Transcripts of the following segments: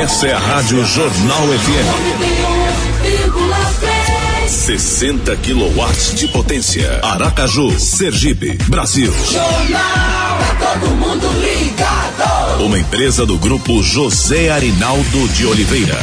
Essa é a Rádio Jornal FM. 60 quilowatts de potência. Aracaju, Sergipe, Brasil. Jornal, é todo mundo ligado. Uma empresa do grupo José Arinaldo de Oliveira.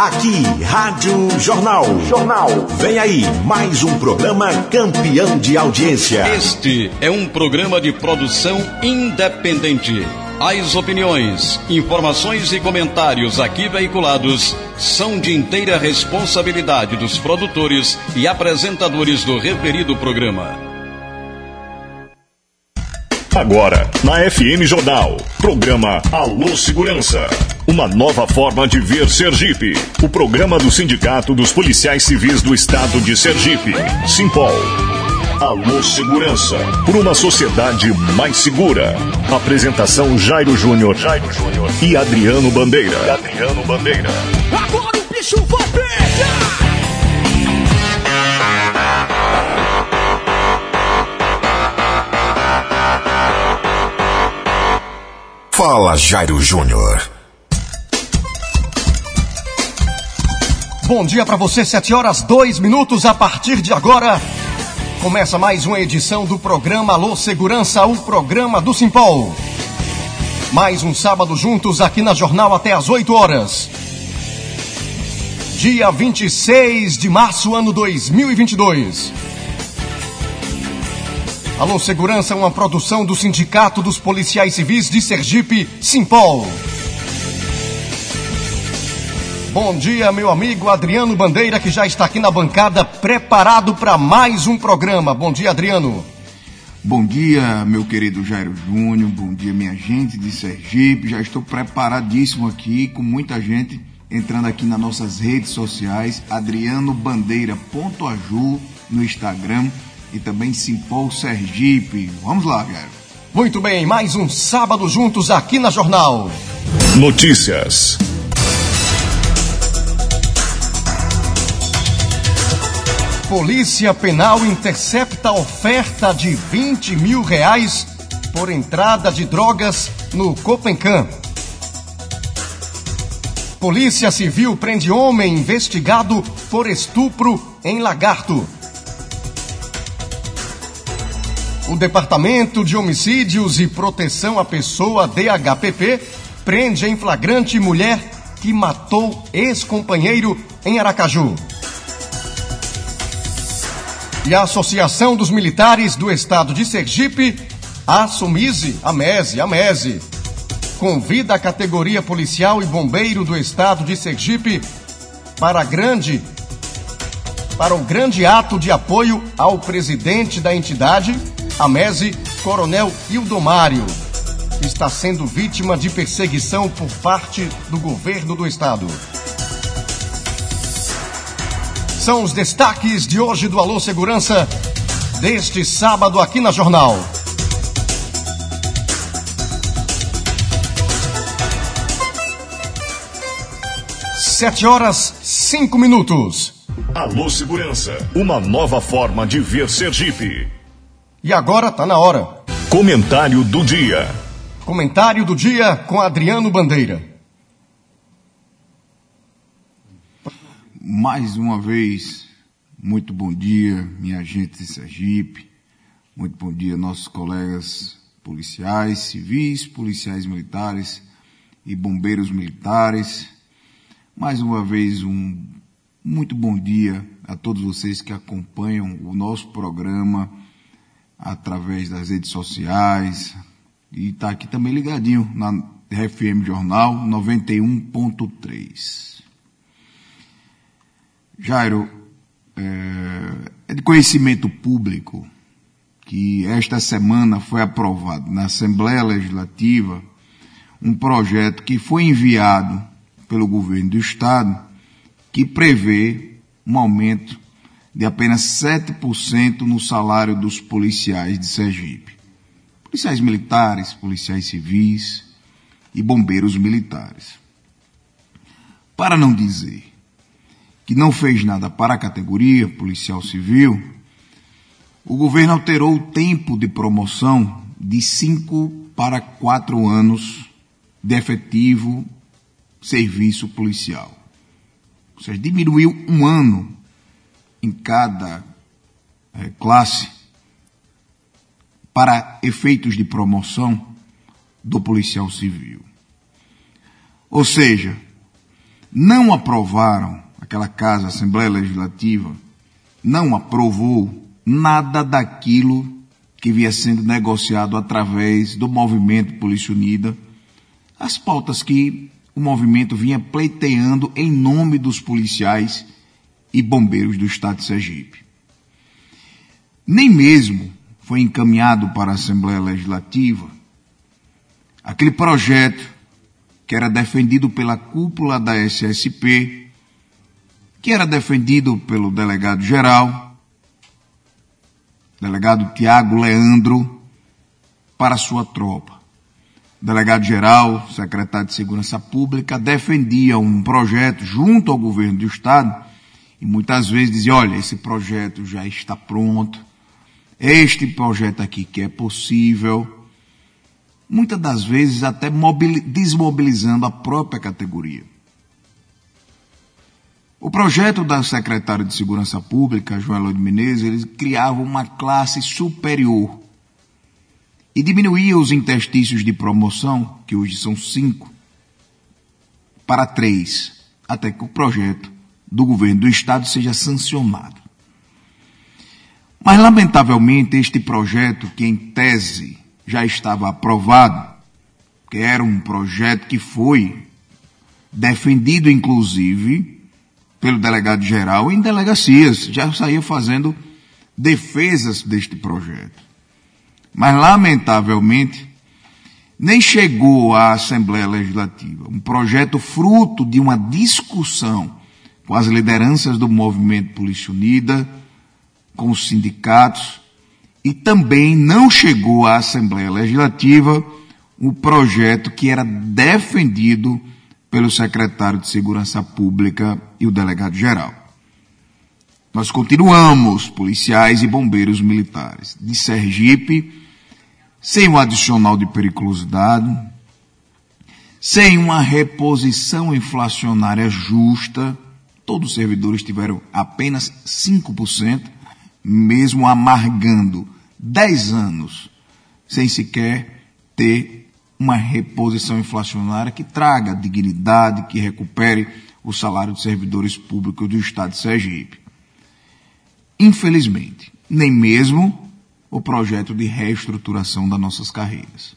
Aqui, Rádio Jornal. Jornal. Vem aí, mais um programa campeão de audiência. Este é um programa de produção independente. As opiniões, informações e comentários aqui veiculados são de inteira responsabilidade dos produtores e apresentadores do referido programa. Agora, na FM Jornal, programa Alô Segurança. Uma nova forma de ver Sergipe. O programa do Sindicato dos Policiais Civis do Estado de Sergipe, Simpol. Alô Segurança, por uma sociedade mais segura. Apresentação Jairo Júnior Jairo Júnior e Adriano Bandeira. E Adriano Bandeira. Agora o bicho vai pegar! Fala, Jairo Júnior. Bom dia para você, 7 horas 2 minutos a partir de agora. Começa mais uma edição do programa Alô Segurança, o programa do Simpol. Mais um sábado juntos aqui na Jornal até às 8 horas. Dia 26 de março, ano 2022. Alô Segurança uma produção do Sindicato dos Policiais Civis de Sergipe, Simpol. Bom dia, meu amigo Adriano Bandeira, que já está aqui na bancada, preparado para mais um programa. Bom dia, Adriano. Bom dia, meu querido Jairo Júnior. Bom dia, minha gente de Sergipe. Já estou preparadíssimo aqui, com muita gente entrando aqui nas nossas redes sociais. Adriano Bandeira.aju no Instagram e também Simpol Sergipe. Vamos lá, cara. Muito bem, mais um sábado juntos aqui na Jornal. Notícias. Polícia Penal intercepta oferta de 20 mil reais por entrada de drogas no Copencan. Polícia Civil prende homem investigado por estupro em Lagarto. O Departamento de Homicídios e Proteção à Pessoa, DHPP, prende em flagrante mulher que matou ex-companheiro em Aracaju. E a Associação dos Militares do Estado de Sergipe, a Sumise, a MESE, a MESE, convida a categoria policial e bombeiro do Estado de Sergipe para grande para o grande ato de apoio ao presidente da entidade, a MESE, Coronel Ildomário, que está sendo vítima de perseguição por parte do governo do estado. São os destaques de hoje do Alô Segurança, deste sábado aqui na Jornal. Sete horas, cinco minutos. Alô Segurança, uma nova forma de ver Sergipe. E agora tá na hora. Comentário do dia. Comentário do dia com Adriano Bandeira. Mais uma vez, muito bom dia, minha gente de Sergipe. Muito bom dia, nossos colegas policiais, civis, policiais militares e bombeiros militares. Mais uma vez, um muito bom dia a todos vocês que acompanham o nosso programa através das redes sociais e está aqui também ligadinho na FM Jornal 91.3. Jairo, é, é de conhecimento público que esta semana foi aprovado na Assembleia Legislativa um projeto que foi enviado pelo governo do Estado que prevê um aumento de apenas 7% no salário dos policiais de Sergipe. Policiais militares, policiais civis e bombeiros militares. Para não dizer que não fez nada para a categoria policial civil, o governo alterou o tempo de promoção de cinco para quatro anos de efetivo serviço policial. Ou seja, diminuiu um ano em cada é, classe para efeitos de promoção do policial civil. Ou seja, não aprovaram, aquela casa, Assembleia Legislativa, não aprovou nada daquilo que via sendo negociado através do movimento Polícia Unida, as pautas que o movimento vinha pleiteando em nome dos policiais e bombeiros do estado de Sergipe. Nem mesmo foi encaminhado para a Assembleia Legislativa aquele projeto que era defendido pela cúpula da SSP, que era defendido pelo delegado geral, delegado Tiago Leandro, para sua tropa. Delegado-geral, secretário de Segurança Pública, defendia um projeto junto ao governo do Estado e muitas vezes dizia, olha, esse projeto já está pronto, este projeto aqui que é possível, muitas das vezes até desmobilizando a própria categoria. O projeto da secretária de Segurança Pública, João de Menezes, ele criava uma classe superior e diminuía os interstícios de promoção, que hoje são cinco, para três, até que o projeto do governo do Estado seja sancionado. Mas, lamentavelmente, este projeto, que em tese já estava aprovado, que era um projeto que foi defendido, inclusive, pelo delegado-geral em delegacias, já saía fazendo defesas deste projeto. Mas, lamentavelmente, nem chegou à Assembleia Legislativa. Um projeto fruto de uma discussão com as lideranças do movimento Polícia Unida, com os sindicatos, e também não chegou à Assembleia Legislativa o projeto que era defendido pelo secretário de Segurança Pública e o delegado geral. Nós continuamos, policiais e bombeiros militares de Sergipe, sem um adicional de periculosidade, sem uma reposição inflacionária justa, todos os servidores tiveram apenas 5%, mesmo amargando 10 anos, sem sequer ter uma reposição inflacionária que traga dignidade, que recupere o salário dos servidores públicos do Estado de Sergipe. Infelizmente, nem mesmo o projeto de reestruturação das nossas carreiras.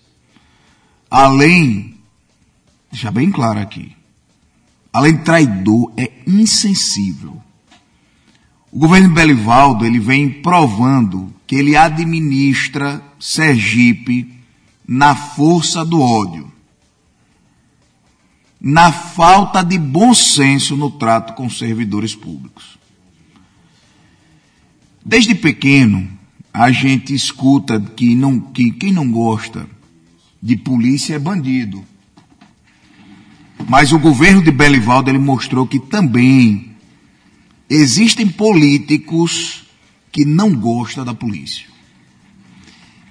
Além, deixar bem claro aqui, além de traidor, é insensível. O governo Belivaldo, ele vem provando que ele administra Sergipe na força do ódio, na falta de bom senso no trato com servidores públicos. Desde pequeno, a gente escuta que, não, que quem não gosta de polícia é bandido. Mas o governo de Belivaldo ele mostrou que também existem políticos que não gostam da polícia,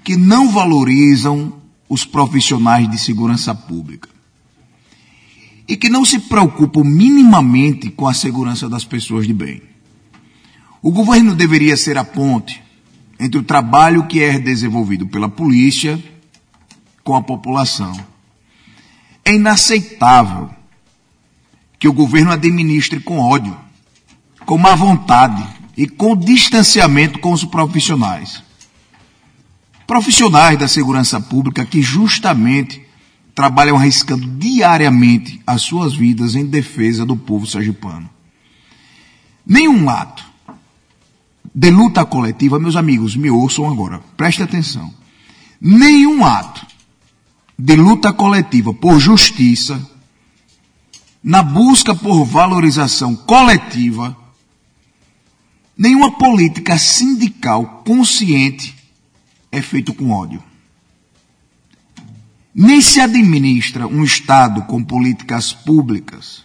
que não valorizam os profissionais de segurança pública e que não se preocupam minimamente com a segurança das pessoas de bem. O governo deveria ser a ponte entre o trabalho que é desenvolvido pela polícia com a população. É inaceitável que o governo administre com ódio, com má vontade e com distanciamento com os profissionais. Profissionais da segurança pública que justamente trabalham arriscando diariamente as suas vidas em defesa do povo sergipano. Nenhum ato de luta coletiva, meus amigos, me ouçam agora, preste atenção. Nenhum ato de luta coletiva por justiça, na busca por valorização coletiva, nenhuma política sindical consciente é feito com ódio. Nem se administra um Estado com políticas públicas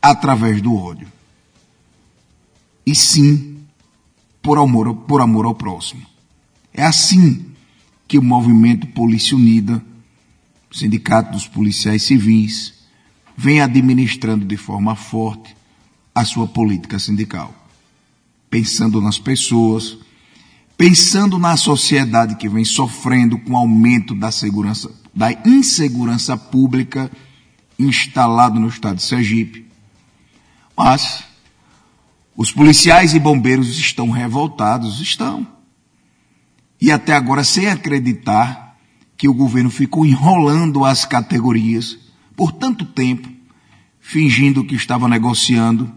através do ódio. E sim por amor, por amor ao próximo. É assim que o movimento Polícia Unida, o Sindicato dos Policiais Civis, vem administrando de forma forte a sua política sindical. Pensando nas pessoas, pensando na sociedade que vem sofrendo com o aumento da segurança, da insegurança pública instalado no estado de Sergipe. Mas os policiais e bombeiros estão revoltados, estão. E até agora sem acreditar que o governo ficou enrolando as categorias por tanto tempo, fingindo que estava negociando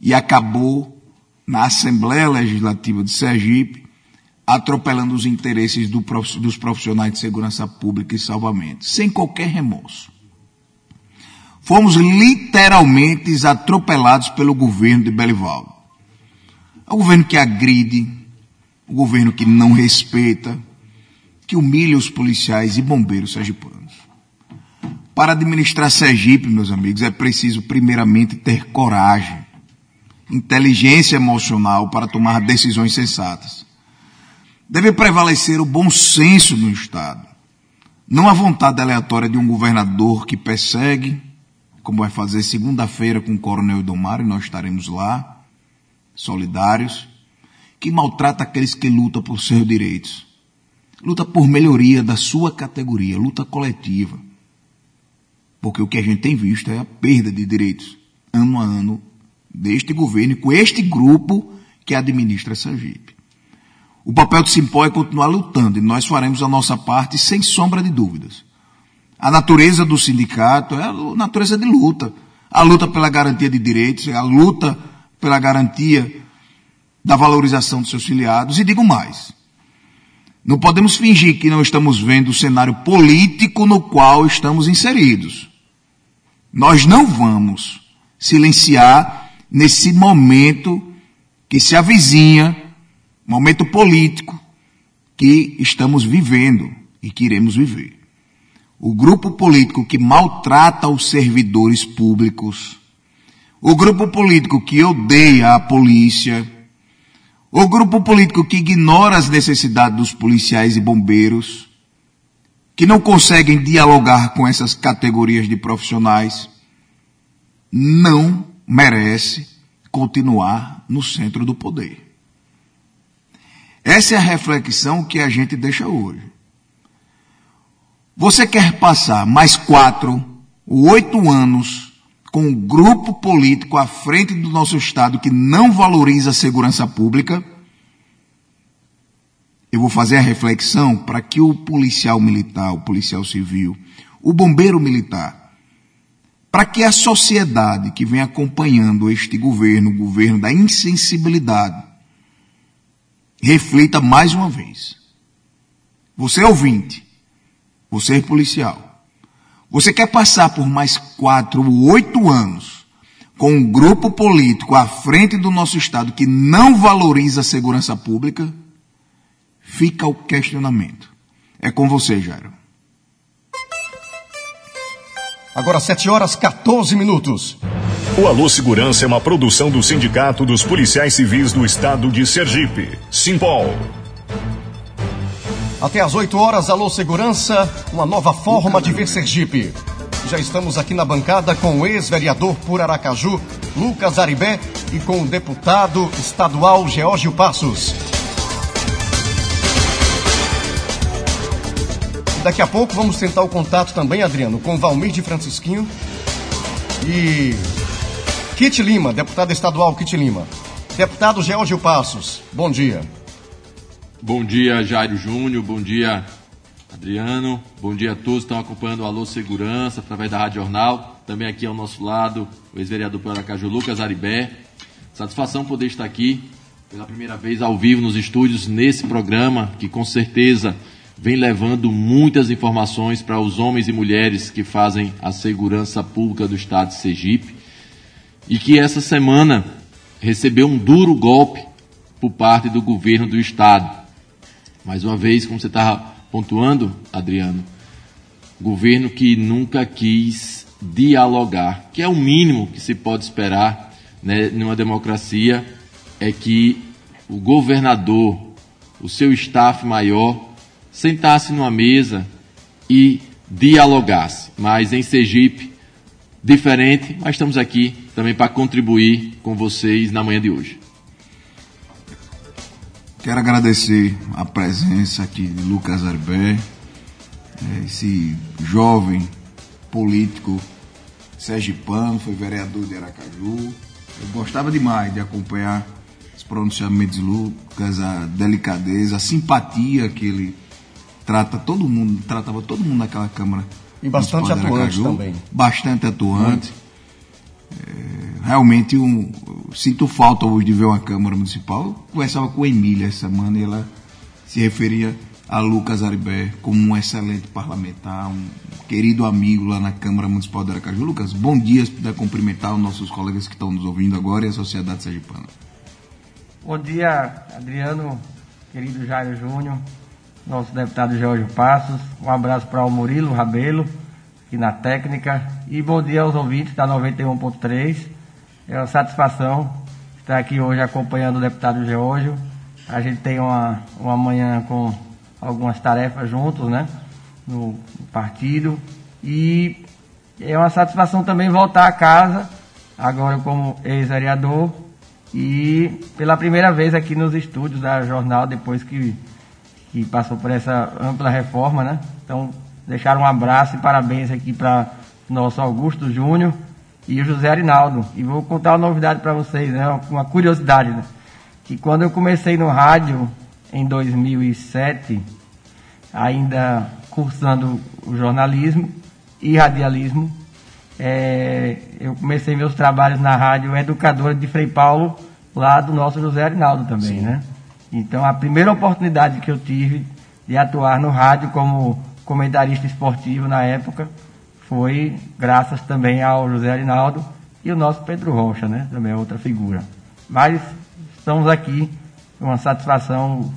e acabou na Assembleia Legislativa de Sergipe atropelando os interesses do, dos profissionais de segurança pública e salvamento, sem qualquer remorso. Fomos literalmente atropelados pelo governo de Belivaldo. É o governo que agride, o governo que não respeita, que humilha os policiais e bombeiros sergipanos. Para administrar Sergipe, meus amigos, é preciso primeiramente ter coragem, inteligência emocional para tomar decisões sensatas. Deve prevalecer o bom senso no Estado, não a vontade aleatória de um governador que persegue, como vai fazer segunda-feira com o Coronel Idomar, e nós estaremos lá, solidários, que maltrata aqueles que lutam por seus direitos. Luta por melhoria da sua categoria, luta coletiva. Porque o que a gente tem visto é a perda de direitos, ano a ano, deste governo, com este grupo que administra Sergipe. O papel do Simpó é continuar lutando e nós faremos a nossa parte sem sombra de dúvidas. A natureza do sindicato é a natureza de luta. A luta pela garantia de direitos, a luta pela garantia da valorização dos seus filiados. E digo mais. Não podemos fingir que não estamos vendo o cenário político no qual estamos inseridos. Nós não vamos silenciar nesse momento que se avizinha, momento político que estamos vivendo e que iremos viver. O grupo político que maltrata os servidores públicos, o grupo político que odeia a polícia, o grupo político que ignora as necessidades dos policiais e bombeiros, que não conseguem dialogar com essas categorias de profissionais, não merece continuar no centro do poder. Essa é a reflexão que a gente deixa hoje. Você quer passar mais quatro, oito anos com um grupo político à frente do nosso Estado que não valoriza a segurança pública? Eu vou fazer a reflexão para que o policial militar, o policial civil, o bombeiro militar, para que a sociedade que vem acompanhando este governo, o governo da insensibilidade, reflita mais uma vez. Você é ouvinte, você é policial. Você quer passar por mais quatro oito anos com um grupo político à frente do nosso Estado que não valoriza a segurança pública? Fica o questionamento. É com você, Jairo. Agora 7 horas 14 minutos. O Alô Segurança é uma produção do Sindicato dos Policiais Civis do Estado de Sergipe, Simpol. Até às 8 horas, Alô Segurança, uma nova forma de ver Sergipe. Já estamos aqui na bancada com o ex-vereador por Aracaju, Lucas Aribé, e com o deputado estadual Geórgio Passos. Daqui a pouco vamos tentar o contato também, Adriano, com Valmir de Francisquinho e Kit Lima, deputado estadual Kit Lima. Deputado Georgio Passos, bom dia. Bom dia, Jairo Júnior, bom dia, Adriano, bom dia a todos que estão acompanhando o Alô Segurança através da Rádio Jornal. Também aqui ao nosso lado, o ex-vereador Aracaju, Lucas Aribé. Satisfação poder estar aqui pela primeira vez ao vivo nos estúdios nesse programa, que com certeza vem levando muitas informações para os homens e mulheres que fazem a segurança pública do estado de Sergipe e que essa semana recebeu um duro golpe por parte do governo do estado. Mais uma vez, como você estava pontuando, Adriano, governo que nunca quis dialogar, que é o mínimo que se pode esperar né, numa democracia, é que o governador, o seu staff maior, sentasse numa mesa e dialogasse. Mas em Sergipe, diferente, mas estamos aqui também para contribuir com vocês na manhã de hoje. Quero agradecer a presença aqui de Lucas Arbé, esse jovem político sergipano, foi vereador de Aracaju. Eu gostava demais de acompanhar os pronunciamentos de Lucas, a delicadeza, a simpatia que ele trata todo mundo, tratava todo mundo naquela Câmara. E bastante atuante também. Bastante atuante. É, realmente um, sinto falta hoje de ver uma Câmara Municipal. Conversava com a Emília essa semana e ela se referia a Lucas Aribé como um excelente parlamentar, um querido amigo lá na Câmara Municipal de Aracaju. Lucas, bom dia, puder cumprimentar os nossos colegas que estão nos ouvindo agora e a sociedade sergipana. Bom dia, Adriano, querido Jairo Júnior, nosso deputado Jorge Passos. Um abraço para o Murilo Rabelo, aqui na técnica. E bom dia aos ouvintes da 91.3. É uma satisfação estar aqui hoje acompanhando o deputado Geórgio. A gente tem uma, uma manhã com algumas tarefas juntos, né? No, no partido. E é uma satisfação também voltar a casa, agora como ex-vereador, e pela primeira vez aqui nos estúdios da Jornal, depois que, que passou por essa ampla reforma, né? Então, deixar um abraço e parabéns aqui para nosso Augusto Júnior e o José Arinaldo. E vou contar uma novidade para vocês, né? Uma curiosidade, né? Que quando eu comecei no rádio, em 2007, ainda cursando o jornalismo e radialismo. É, eu comecei meus trabalhos na rádio educadora de Frei Paulo, lá do nosso José Arinaldo também, Sim. né? Então, a primeira oportunidade que eu tive de atuar no rádio como comentarista esportivo na época foi graças também ao José Arinaldo e o nosso Pedro Rocha, né? Também é outra figura. Mas estamos aqui uma satisfação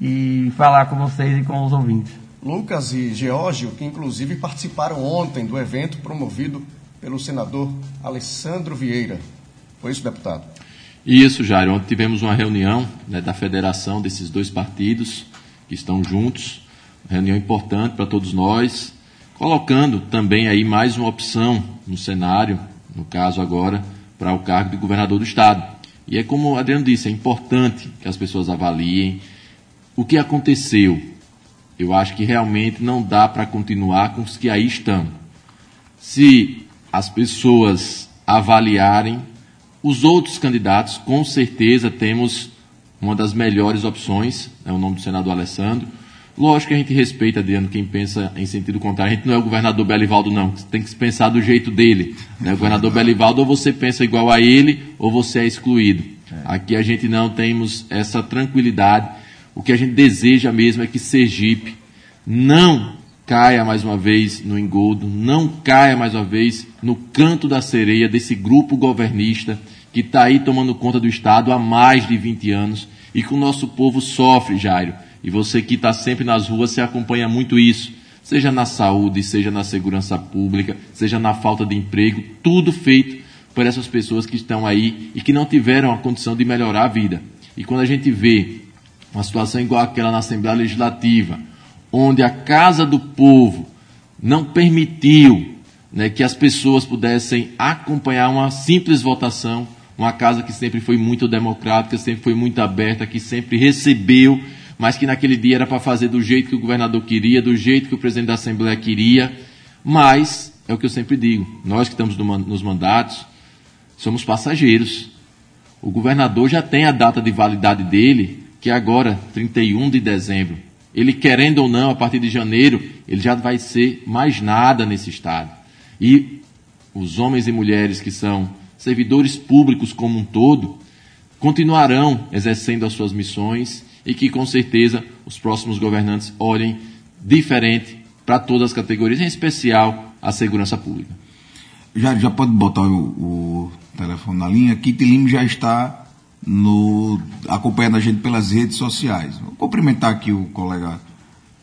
e falar com vocês e com os ouvintes. Lucas e Geórgio, que inclusive participaram ontem do evento promovido pelo senador Alessandro Vieira. Foi isso, deputado? Isso, Jair. Ontem tivemos uma reunião né, da federação desses dois partidos que estão juntos, reunião importante para todos nós, colocando também aí mais uma opção no cenário, no caso agora, para o cargo de governador do estado. E é como o Adriano disse, é importante que as pessoas avaliem o que aconteceu. Eu acho que realmente não dá para continuar com os que aí estão. Se as pessoas avaliarem os outros candidatos, com certeza temos uma das melhores opções, é o nome do senador Alessandro. Lógico que a gente respeita, Adriano, quem pensa em sentido contrário. A gente não é o governador Belivaldo, não. Tem que pensar do jeito dele. Né? O governador Belivaldo, ou você pensa igual a ele, ou você é excluído. É. Aqui a gente não temos essa tranquilidade. O que a gente deseja mesmo é que Sergipe não caia mais uma vez no engodo, não caia mais uma vez no canto da sereia desse grupo governista que está aí tomando conta do Estado há mais de 20 anos e que o nosso povo sofre, Jairo e você que está sempre nas ruas, você acompanha muito isso. Seja na saúde, seja na segurança pública, seja na falta de emprego, tudo feito por essas pessoas que estão aí e que não tiveram a condição de melhorar a vida. E quando a gente vê uma situação igual àquela na Assembleia Legislativa, onde a Casa do Povo não permitiu né, que as pessoas pudessem acompanhar uma simples votação, uma casa que sempre foi muito democrática, sempre foi muito aberta, que sempre recebeu mas que naquele dia era para fazer do jeito que o governador queria, do jeito que o presidente da Assembleia queria. Mas, é o que eu sempre digo, nós que estamos nos mandatos, somos passageiros. O governador já tem a data de validade dele, que é agora, 31 de dezembro. Ele, querendo ou não, a partir de janeiro, ele já vai ser mais nada nesse Estado. E os homens e mulheres que são servidores públicos como um todo, continuarão exercendo as suas missões e que com certeza os próximos governantes olhem diferente para todas as categorias, em especial a segurança pública. Já, já pode botar o, o telefone na linha. Kitty Lima já está no, acompanhando a gente pelas redes sociais. Vou cumprimentar aqui o colega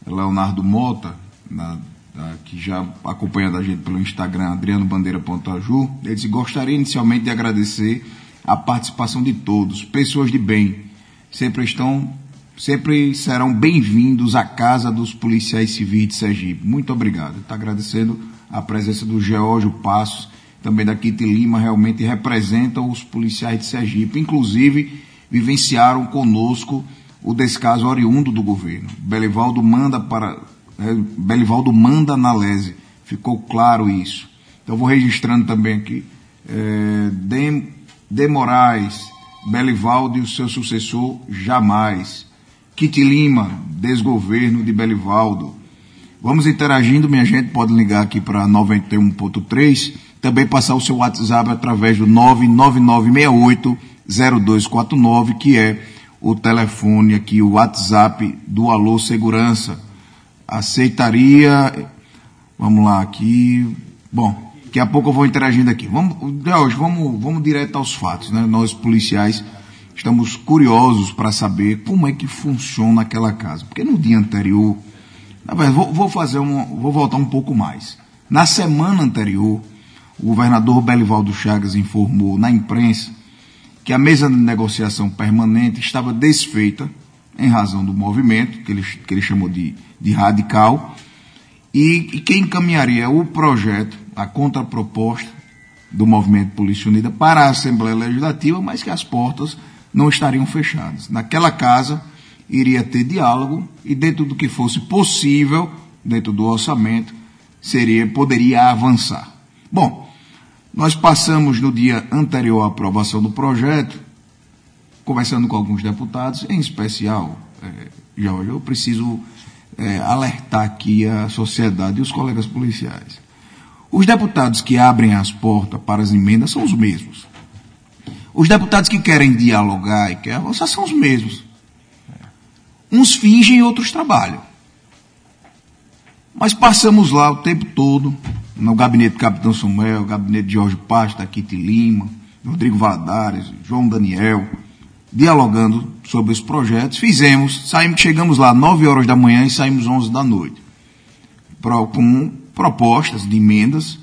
Leonardo Mota, na, da, que já acompanha a gente pelo Instagram, Adriano Bandeira.aju. Ele disse: Gostaria inicialmente de agradecer a participação de todos, pessoas de bem, sempre estão sempre serão bem-vindos à Casa dos Policiais Civis de Sergipe. Muito obrigado. Está agradecendo a presença do Geórgio Passos, também da Kitty Lima, realmente representam os policiais de Sergipe. Inclusive, vivenciaram conosco o descaso oriundo do governo. Belivaldo manda para. É, Belivaldo manda na lese. Ficou claro isso. Então vou registrando também aqui. É, de, de Moraes, Belivaldo e o seu sucessor, jamais. Kit Lima, desgoverno de Belivaldo. Vamos interagindo, minha gente, pode ligar aqui para 91.3, também passar o seu WhatsApp através do 99968 0249, que é o telefone aqui, o WhatsApp do Alô Segurança. Aceitaria, vamos lá aqui, bom, daqui a pouco eu vou interagindo aqui. Vamos, hoje vamos, vamos direto aos fatos, né? Nós policiais estamos curiosos para saber como é que funciona aquela casa, porque no dia anterior, na verdade, vou, vou fazer um, vou voltar um pouco mais. Na semana anterior, o governador Belivaldo Chagas informou na imprensa que a mesa de negociação permanente estava desfeita em razão do movimento, que ele, que ele chamou de, de radical, e, e quem encaminharia o projeto, a contraproposta do movimento Polícia Unida para a Assembleia Legislativa, mas que as portas não estariam fechadas. Naquela casa iria ter diálogo e dentro do que fosse possível, dentro do orçamento, seria poderia avançar. Bom, nós passamos no dia anterior à aprovação do projeto, conversando com alguns deputados, em especial, é, Jorge, eu preciso é, alertar aqui a sociedade e os colegas policiais. Os deputados que abrem as portas para as emendas são os mesmos. Os deputados que querem dialogar e querem avançar são os mesmos. Uns fingem e outros trabalham. Mas passamos lá o tempo todo, no gabinete do Capitão Samuel, gabinete de Jorge Pasta, Kitty Lima, Rodrigo Valadares, João Daniel, dialogando sobre os projetos. Fizemos, saímos, chegamos lá 9 horas da manhã e saímos 11 da noite. Com propostas de emendas,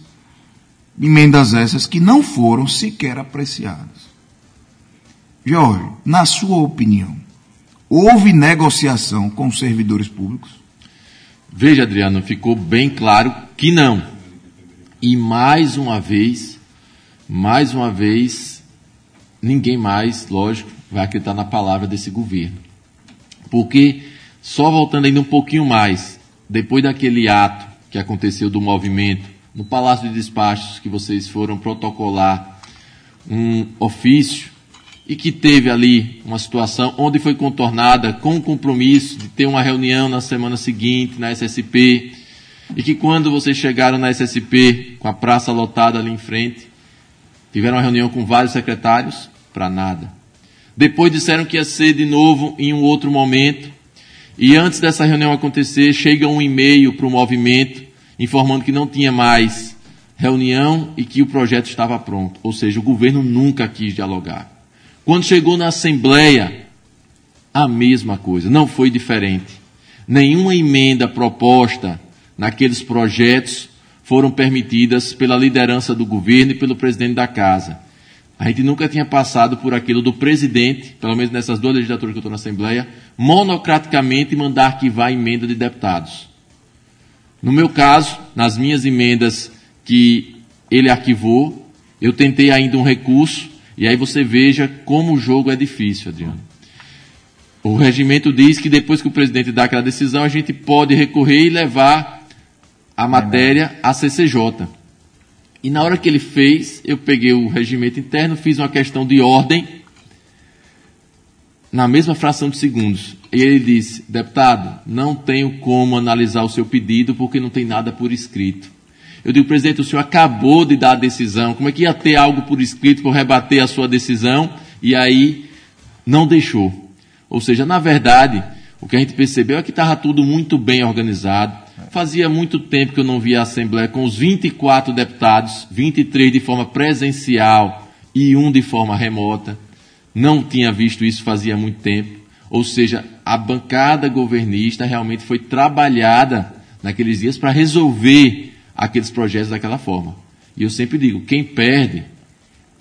emendas essas que não foram sequer apreciadas. Jorge, na sua opinião, houve negociação com os servidores públicos? Veja, Adriano, ficou bem claro que não. E mais uma vez, mais uma vez, ninguém mais, lógico, vai acreditar na palavra desse governo. Porque, só voltando ainda um pouquinho mais, depois daquele ato que aconteceu do movimento, no Palácio de Despachos, que vocês foram protocolar um ofício e que teve ali uma situação onde foi contornada com o compromisso de ter uma reunião na semana seguinte na SSP e que quando vocês chegaram na SSP com a praça lotada ali em frente, tiveram uma reunião com vários secretários para nada. Depois disseram que ia ser de novo em um outro momento e antes dessa reunião acontecer chega um e-mail para o movimento informando que não tinha mais reunião e que o projeto estava pronto. Ou seja, o governo nunca quis dialogar. Quando chegou na Assembleia, a mesma coisa, não foi diferente. Nenhuma emenda proposta naqueles projetos foram permitidas pela liderança do governo e pelo presidente da casa. A gente nunca tinha passado por aquilo do presidente, pelo menos nessas duas legislaturas que eu estou na Assembleia, monocraticamente mandar arquivar emenda de deputados. No meu caso, nas minhas emendas que ele arquivou, eu tentei ainda um recurso e aí você veja como o jogo é difícil, Adriano. O regimento diz que depois que o presidente dá aquela decisão, a gente pode recorrer e levar a matéria à CCJ. E na hora que ele fez, eu peguei o regimento interno, fiz uma questão de ordem na mesma fração de segundos. E ele disse: deputado, não tenho como analisar o seu pedido porque não tem nada por escrito. Eu digo, presidente, o senhor acabou de dar a decisão, como é que ia ter algo por escrito para rebater a sua decisão? E aí não deixou. Ou seja, na verdade, o que a gente percebeu é que estava tudo muito bem organizado. Fazia muito tempo que eu não via a Assembleia com os 24 deputados, 23 de forma presencial e um de forma remota. Não tinha visto isso fazia muito tempo. Ou seja, a bancada governista realmente foi trabalhada naqueles dias para resolver aqueles projetos daquela forma. E eu sempre digo, quem perde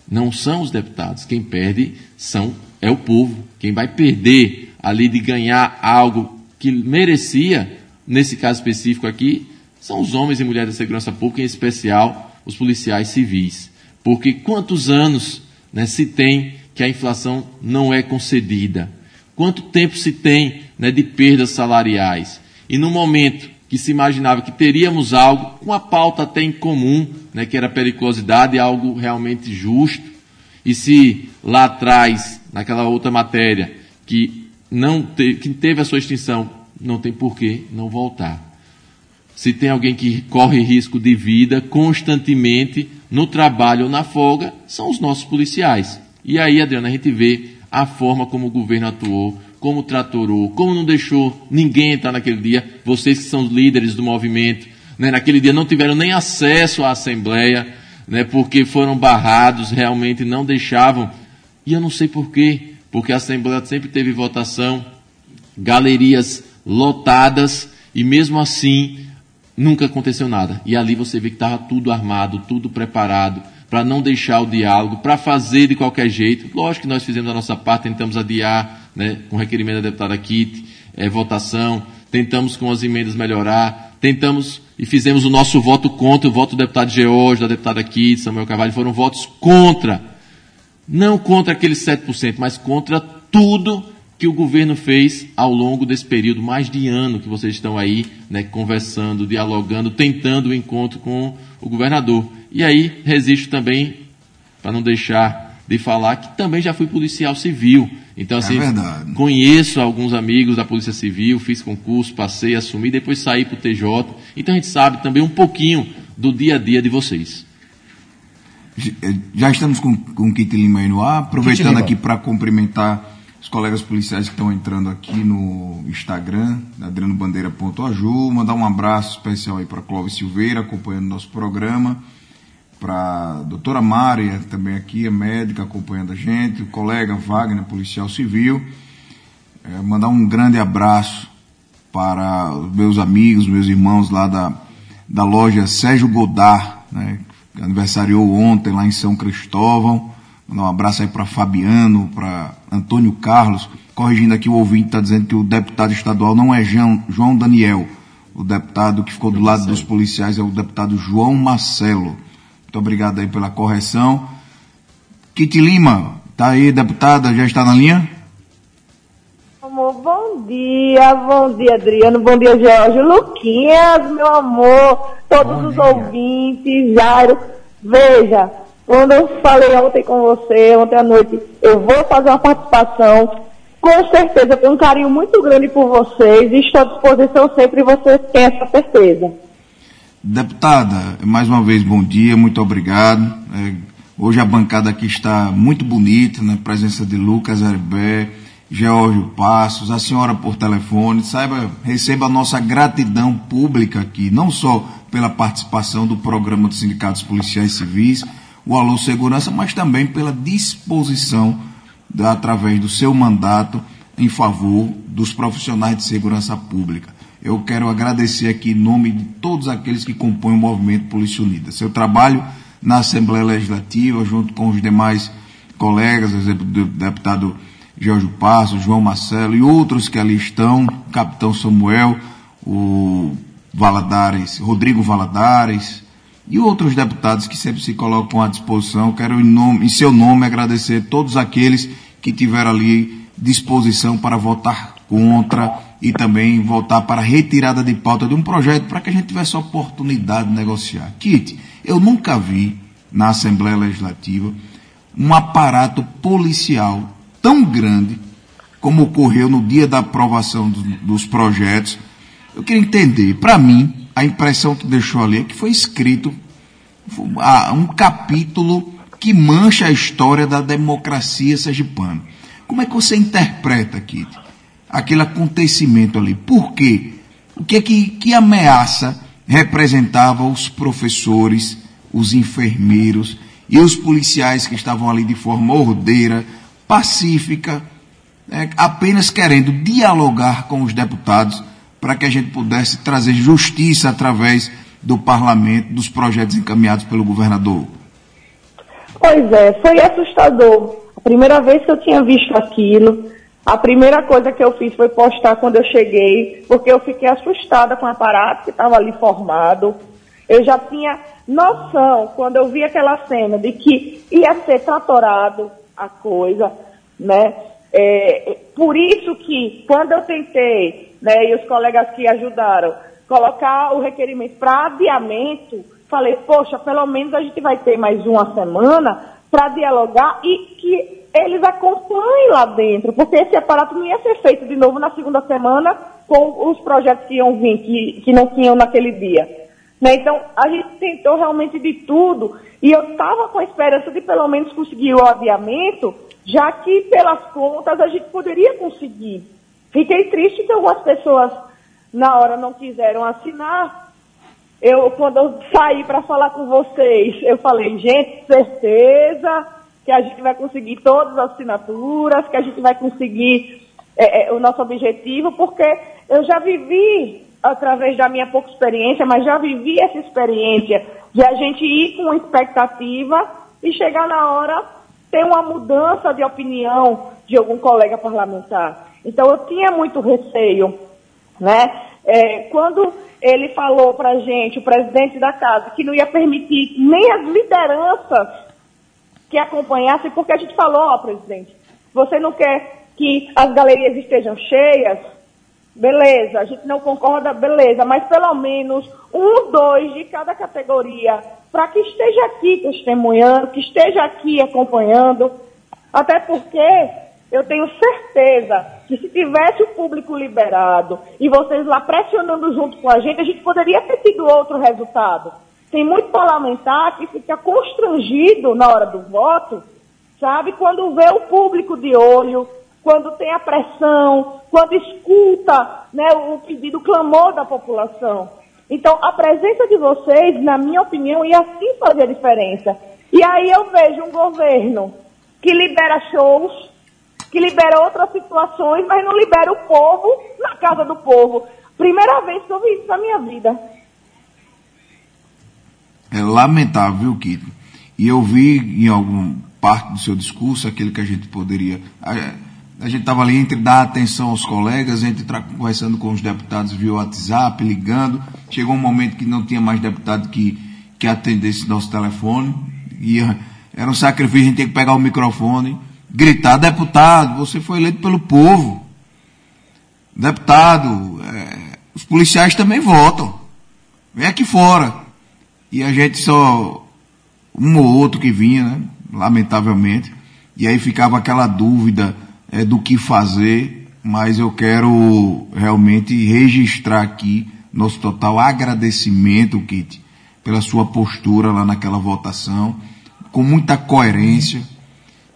não são os deputados, quem perde são é o povo. Quem vai perder ali de ganhar algo que merecia, nesse caso específico aqui, são os homens e mulheres da segurança pública, em especial os policiais civis. Porque quantos anos né, se tem que a inflação não é concedida? Quanto tempo se tem né, de perdas salariais? E no momento que se imaginava que teríamos algo, uma pauta até em comum, né, que era a periculosidade, algo realmente justo, e se lá atrás, naquela outra matéria, que, não te, que teve a sua extinção, não tem por que não voltar. Se tem alguém que corre risco de vida constantemente no trabalho ou na folga, são os nossos policiais. E aí, Adriana, a gente vê a forma como o governo atuou, como tratorou, como não deixou ninguém entrar naquele dia, vocês que são líderes do movimento, né, naquele dia não tiveram nem acesso à Assembleia, né, porque foram barrados, realmente não deixavam. E eu não sei porquê, porque a Assembleia sempre teve votação, galerias lotadas, e mesmo assim nunca aconteceu nada. E ali você vê que estava tudo armado, tudo preparado para não deixar o diálogo, para fazer de qualquer jeito. Lógico que nós fizemos a nossa parte, tentamos adiar, né, com requerimento da deputada Kitt, é, votação, tentamos com as emendas melhorar, tentamos e fizemos o nosso voto contra, o voto do deputado George, da deputada Kitt, Samuel Carvalho, foram votos contra. Não contra aqueles 7%, mas contra tudo que o governo fez ao longo desse período, mais de ano que vocês estão aí, né, conversando, dialogando, tentando o encontro com o governador. E aí resisto também, para não deixar de falar, que também já fui policial civil. Então, é assim, é conheço alguns amigos da Polícia Civil, fiz concurso, passei, assumi, depois saí para o TJ. Então a gente sabe também um pouquinho do dia a dia de vocês. Já estamos com, com o Kit Lima aí no ar, aproveitando aqui para cumprimentar os colegas policiais que estão entrando aqui no Instagram, adrianobandeira.aju, mandar um abraço especial aí para Clóvis Silveira, acompanhando nosso programa para doutora Mária, também aqui, a médica acompanhando a gente, o colega Wagner, policial civil. É, mandar um grande abraço para os meus amigos, meus irmãos lá da, da loja Sérgio Godard, né, que aniversariou ontem lá em São Cristóvão. Mandar um abraço aí para Fabiano, para Antônio Carlos. Corrigindo aqui o ouvinte, está dizendo que o deputado estadual não é João, João Daniel. O deputado que ficou do lado dos policiais é o deputado João Marcelo. Muito obrigado aí pela correção. Kit Lima, tá aí, deputada, já está na linha? Amor, bom dia, bom dia, Adriano, bom dia, Jorge. Luquinhas, meu amor, todos bom os dia. ouvintes, Jairo. Veja, quando eu falei ontem com você, ontem à noite, eu vou fazer uma participação. Com certeza, eu tenho um carinho muito grande por vocês e estou à disposição sempre, vocês têm essa certeza. Deputada, mais uma vez bom dia, muito obrigado. É, hoje a bancada aqui está muito bonita, na né? presença de Lucas Arbé, Geórgio Passos, a senhora por telefone. Saiba, receba a nossa gratidão pública aqui, não só pela participação do programa dos sindicatos policiais civis, o Alô Segurança, mas também pela disposição, através do seu mandato, em favor dos profissionais de segurança pública. Eu quero agradecer aqui em nome de todos aqueles que compõem o movimento Polícia Unida. Seu trabalho na Assembleia Legislativa, junto com os demais colegas, o deputado Jorge Passo, João Marcelo e outros que ali estão, capitão Samuel, o Valadares, Rodrigo Valadares e outros deputados que sempre se colocam à disposição. Quero, em, nome, em seu nome, agradecer todos aqueles que tiveram ali disposição para votar contra e também voltar para retirada de pauta de um projeto para que a gente tivesse a oportunidade de negociar. Kit, eu nunca vi na Assembleia Legislativa um aparato policial tão grande como ocorreu no dia da aprovação do, dos projetos. Eu queria entender, para mim, a impressão que deixou ali é que foi escrito um capítulo que mancha a história da democracia sergipana. Como é que você interpreta, Kit? aquele acontecimento ali. Por quê? O que é que, que ameaça representava os professores, os enfermeiros e os policiais que estavam ali de forma ordeira, pacífica, né, apenas querendo dialogar com os deputados para que a gente pudesse trazer justiça através do parlamento, dos projetos encaminhados pelo governador? Pois é, foi assustador. A primeira vez que eu tinha visto aquilo, A primeira coisa que eu fiz foi postar quando eu cheguei, porque eu fiquei assustada com o aparato que estava ali formado. Eu já tinha noção, quando eu vi aquela cena, de que ia ser tratorado a coisa, né? É, por isso que, quando eu tentei, né, e os colegas que ajudaram, colocar o requerimento para adiamento, falei, poxa, pelo menos a gente vai ter mais uma semana para dialogar e que eles acompanhem lá dentro, porque esse aparato não ia ser feito de novo na segunda semana com os projetos que iam vir, que, que não tinham naquele dia. Né? Então, a gente tentou realmente de tudo e eu estava com a esperança de pelo menos conseguir o adiamento, já que pelas contas a gente poderia conseguir. Fiquei triste que algumas pessoas na hora não quiseram assinar. Eu, quando eu saí para falar com vocês, eu falei, gente, certeza que a gente vai conseguir todas as assinaturas, que a gente vai conseguir é, é, o nosso objetivo, porque eu já vivi, através da minha pouca experiência, mas já vivi essa experiência de a gente ir com expectativa e chegar na hora ter uma mudança de opinião de algum colega parlamentar. Então eu tinha muito receio, né? É, quando ele falou para a gente, o presidente da casa, que não ia permitir nem as lideranças que acompanhassem, porque a gente falou, ó, presidente, você não quer que as galerias estejam cheias, beleza, a gente não concorda, beleza, mas pelo menos um, dois de cada categoria, para que esteja aqui testemunhando, que esteja aqui acompanhando, até porque eu tenho certeza que se tivesse o público liberado e vocês lá pressionando junto com a gente, a gente poderia ter tido outro resultado. Tem muito parlamentar que fica constrangido na hora do voto, sabe? Quando vê o público de olho, quando tem a pressão, quando escuta né, o pedido, o clamor da população. Então, a presença de vocês, na minha opinião, ia sim fazer a diferença. E aí eu vejo um governo que libera shows, que libera outras situações, mas não libera o povo na casa do povo. Primeira vez que eu vi isso na minha vida. É lamentável, Kito. E eu vi em alguma parte do seu discurso aquele que a gente poderia. A, gente estava ali entre dar atenção aos colegas, entre conversando com os deputados via WhatsApp, ligando. Chegou um momento que não tinha mais deputado que, que atendesse nosso telefone. E era um sacrifício, a gente tinha que pegar o microfone gritar, deputado, você foi eleito pelo povo. Deputado, é, os policiais também votam. Vem aqui fora. E a gente só, um ou outro que vinha, né? Lamentavelmente. E aí ficava aquela dúvida é, do que fazer, mas eu quero realmente registrar aqui nosso total agradecimento, Kit, pela sua postura lá naquela votação, com muita coerência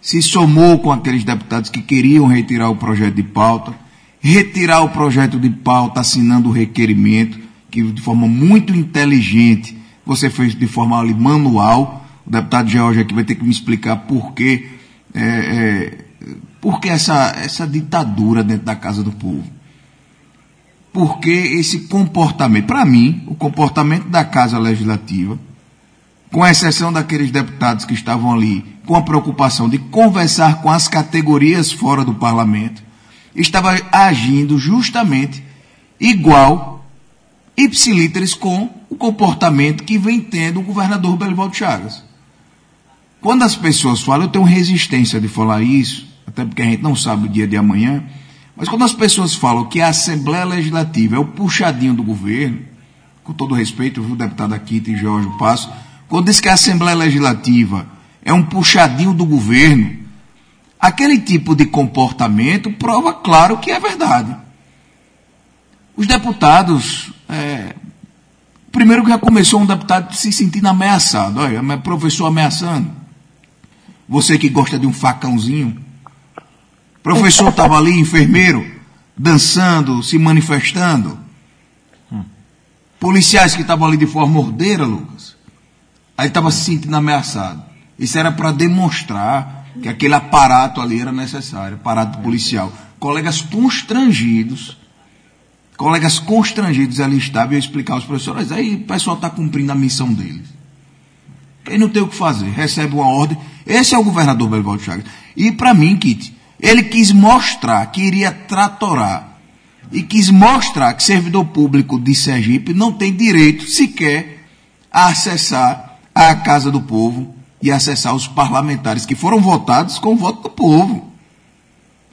se somou com aqueles deputados que queriam retirar o projeto de pauta, retirar o projeto de pauta assinando o requerimento, que de forma muito inteligente você fez de forma manual. O deputado George aqui vai ter que me explicar por que, é, é, por que essa, essa ditadura dentro da casa do povo. Por que esse comportamento? Para mim, o comportamento da Casa Legislativa, com exceção daqueles deputados que estavam ali com a preocupação de conversar com as categorias fora do parlamento, estava agindo justamente igual, ipsilíteres, com o comportamento que vem tendo o governador Belivaldo Chagas. Quando as pessoas falam, eu tenho resistência de falar isso, até porque a gente não sabe o dia de amanhã, mas quando as pessoas falam que a Assembleia Legislativa é o puxadinho do governo, com todo respeito, o deputado Aquita e Jorge Passo, quando diz que a Assembleia Legislativa é um puxadinho do governo, aquele tipo de comportamento prova claro que é verdade. Os deputados, é, primeiro que já começou um deputado se sentindo ameaçado, olha, professor ameaçando. Você que gosta de um facãozinho. Professor estava ali, enfermeiro, dançando, se manifestando. Policiais que estavam ali de forma ordeira, Lucas. Aí estava se sentindo ameaçado. Isso era para demonstrar que aquele aparato ali era necessário, aparato policial. Colegas constrangidos, colegas constrangidos ali estavam e eu explicar aos professores, aí o pessoal está cumprindo a missão deles. Quem não tem o que fazer, recebe uma ordem. Esse é o governador Belivaldo Chagas. E para mim, Kit, Ele quis mostrar que iria tratorar e quis mostrar que servidor público de Sergipe não tem direito sequer a acessar a Casa do Povo e acessar os parlamentares que foram votados com o voto do povo.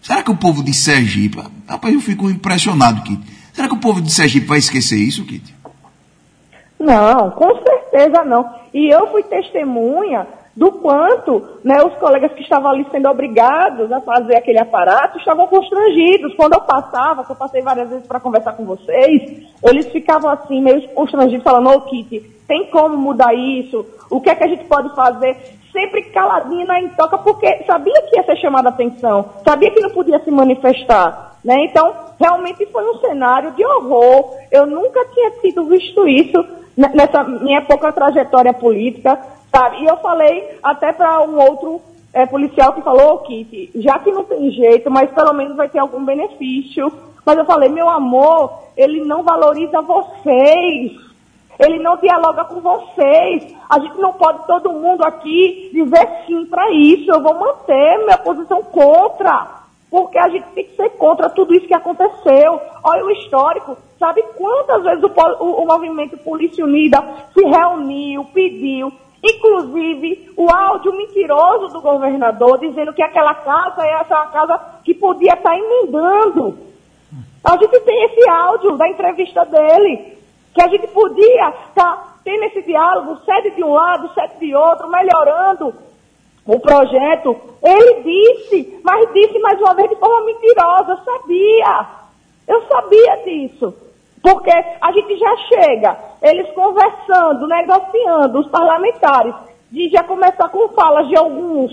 Será que o povo de Sergipe. Rapaz, eu fico impressionado, Kit. Será que o povo de Sergipe vai esquecer isso, Kit? Não, com certeza não. E eu fui testemunha do quanto né, os colegas que estavam ali sendo obrigados a fazer aquele aparato estavam constrangidos. Quando eu passava, que eu passei várias vezes para conversar com vocês, eles ficavam assim, meio constrangidos, falando, ô Kitty, tem como mudar isso? O que é que a gente pode fazer? Sempre caladinho na toca, porque sabia que ia ser chamada atenção, sabia que não podia se manifestar. Né? Então, realmente foi um cenário de horror. Eu nunca tinha tido visto isso nessa minha pouca trajetória política. Sabe? E eu falei até para um outro é, policial que falou, oh, Kitty, já que não tem jeito, mas pelo menos vai ter algum benefício. Mas eu falei, meu amor, ele não valoriza vocês. Ele não dialoga com vocês. A gente não pode todo mundo aqui dizer sim para isso. Eu vou manter minha posição contra. Porque a gente tem que ser contra tudo isso que aconteceu. Olha o histórico. Sabe quantas vezes o, o, o movimento Polícia Unida se reuniu, pediu Inclusive, o áudio mentiroso do governador dizendo que aquela casa é essa casa que podia estar inundando. A gente tem esse áudio da entrevista dele, que a gente podia estar tendo esse diálogo, sede de um lado, sede de outro, melhorando o projeto. Ele disse, mas disse mais uma vez de forma mentirosa. Eu sabia. Eu sabia disso. Porque a gente já chega, eles conversando, negociando, os parlamentares, de já começar com falas de alguns,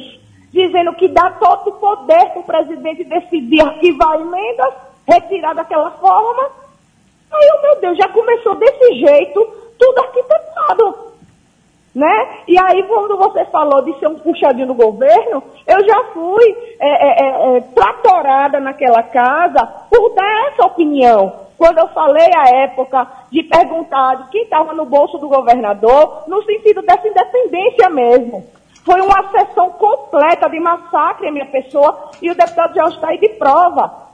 dizendo que dá todo o poder para o presidente decidir arquivar emendas, retirar daquela forma. Aí, oh, meu Deus, já começou desse jeito, tudo arquitetado. Né? E aí, quando você falou de ser um puxadinho do governo, eu já fui é, é, é, é tratorada naquela casa por dar essa opinião. Quando eu falei à época de perguntar de quem estava no bolso do governador, no sentido dessa independência mesmo. Foi uma sessão completa de massacre à minha pessoa e o deputado já está aí de prova.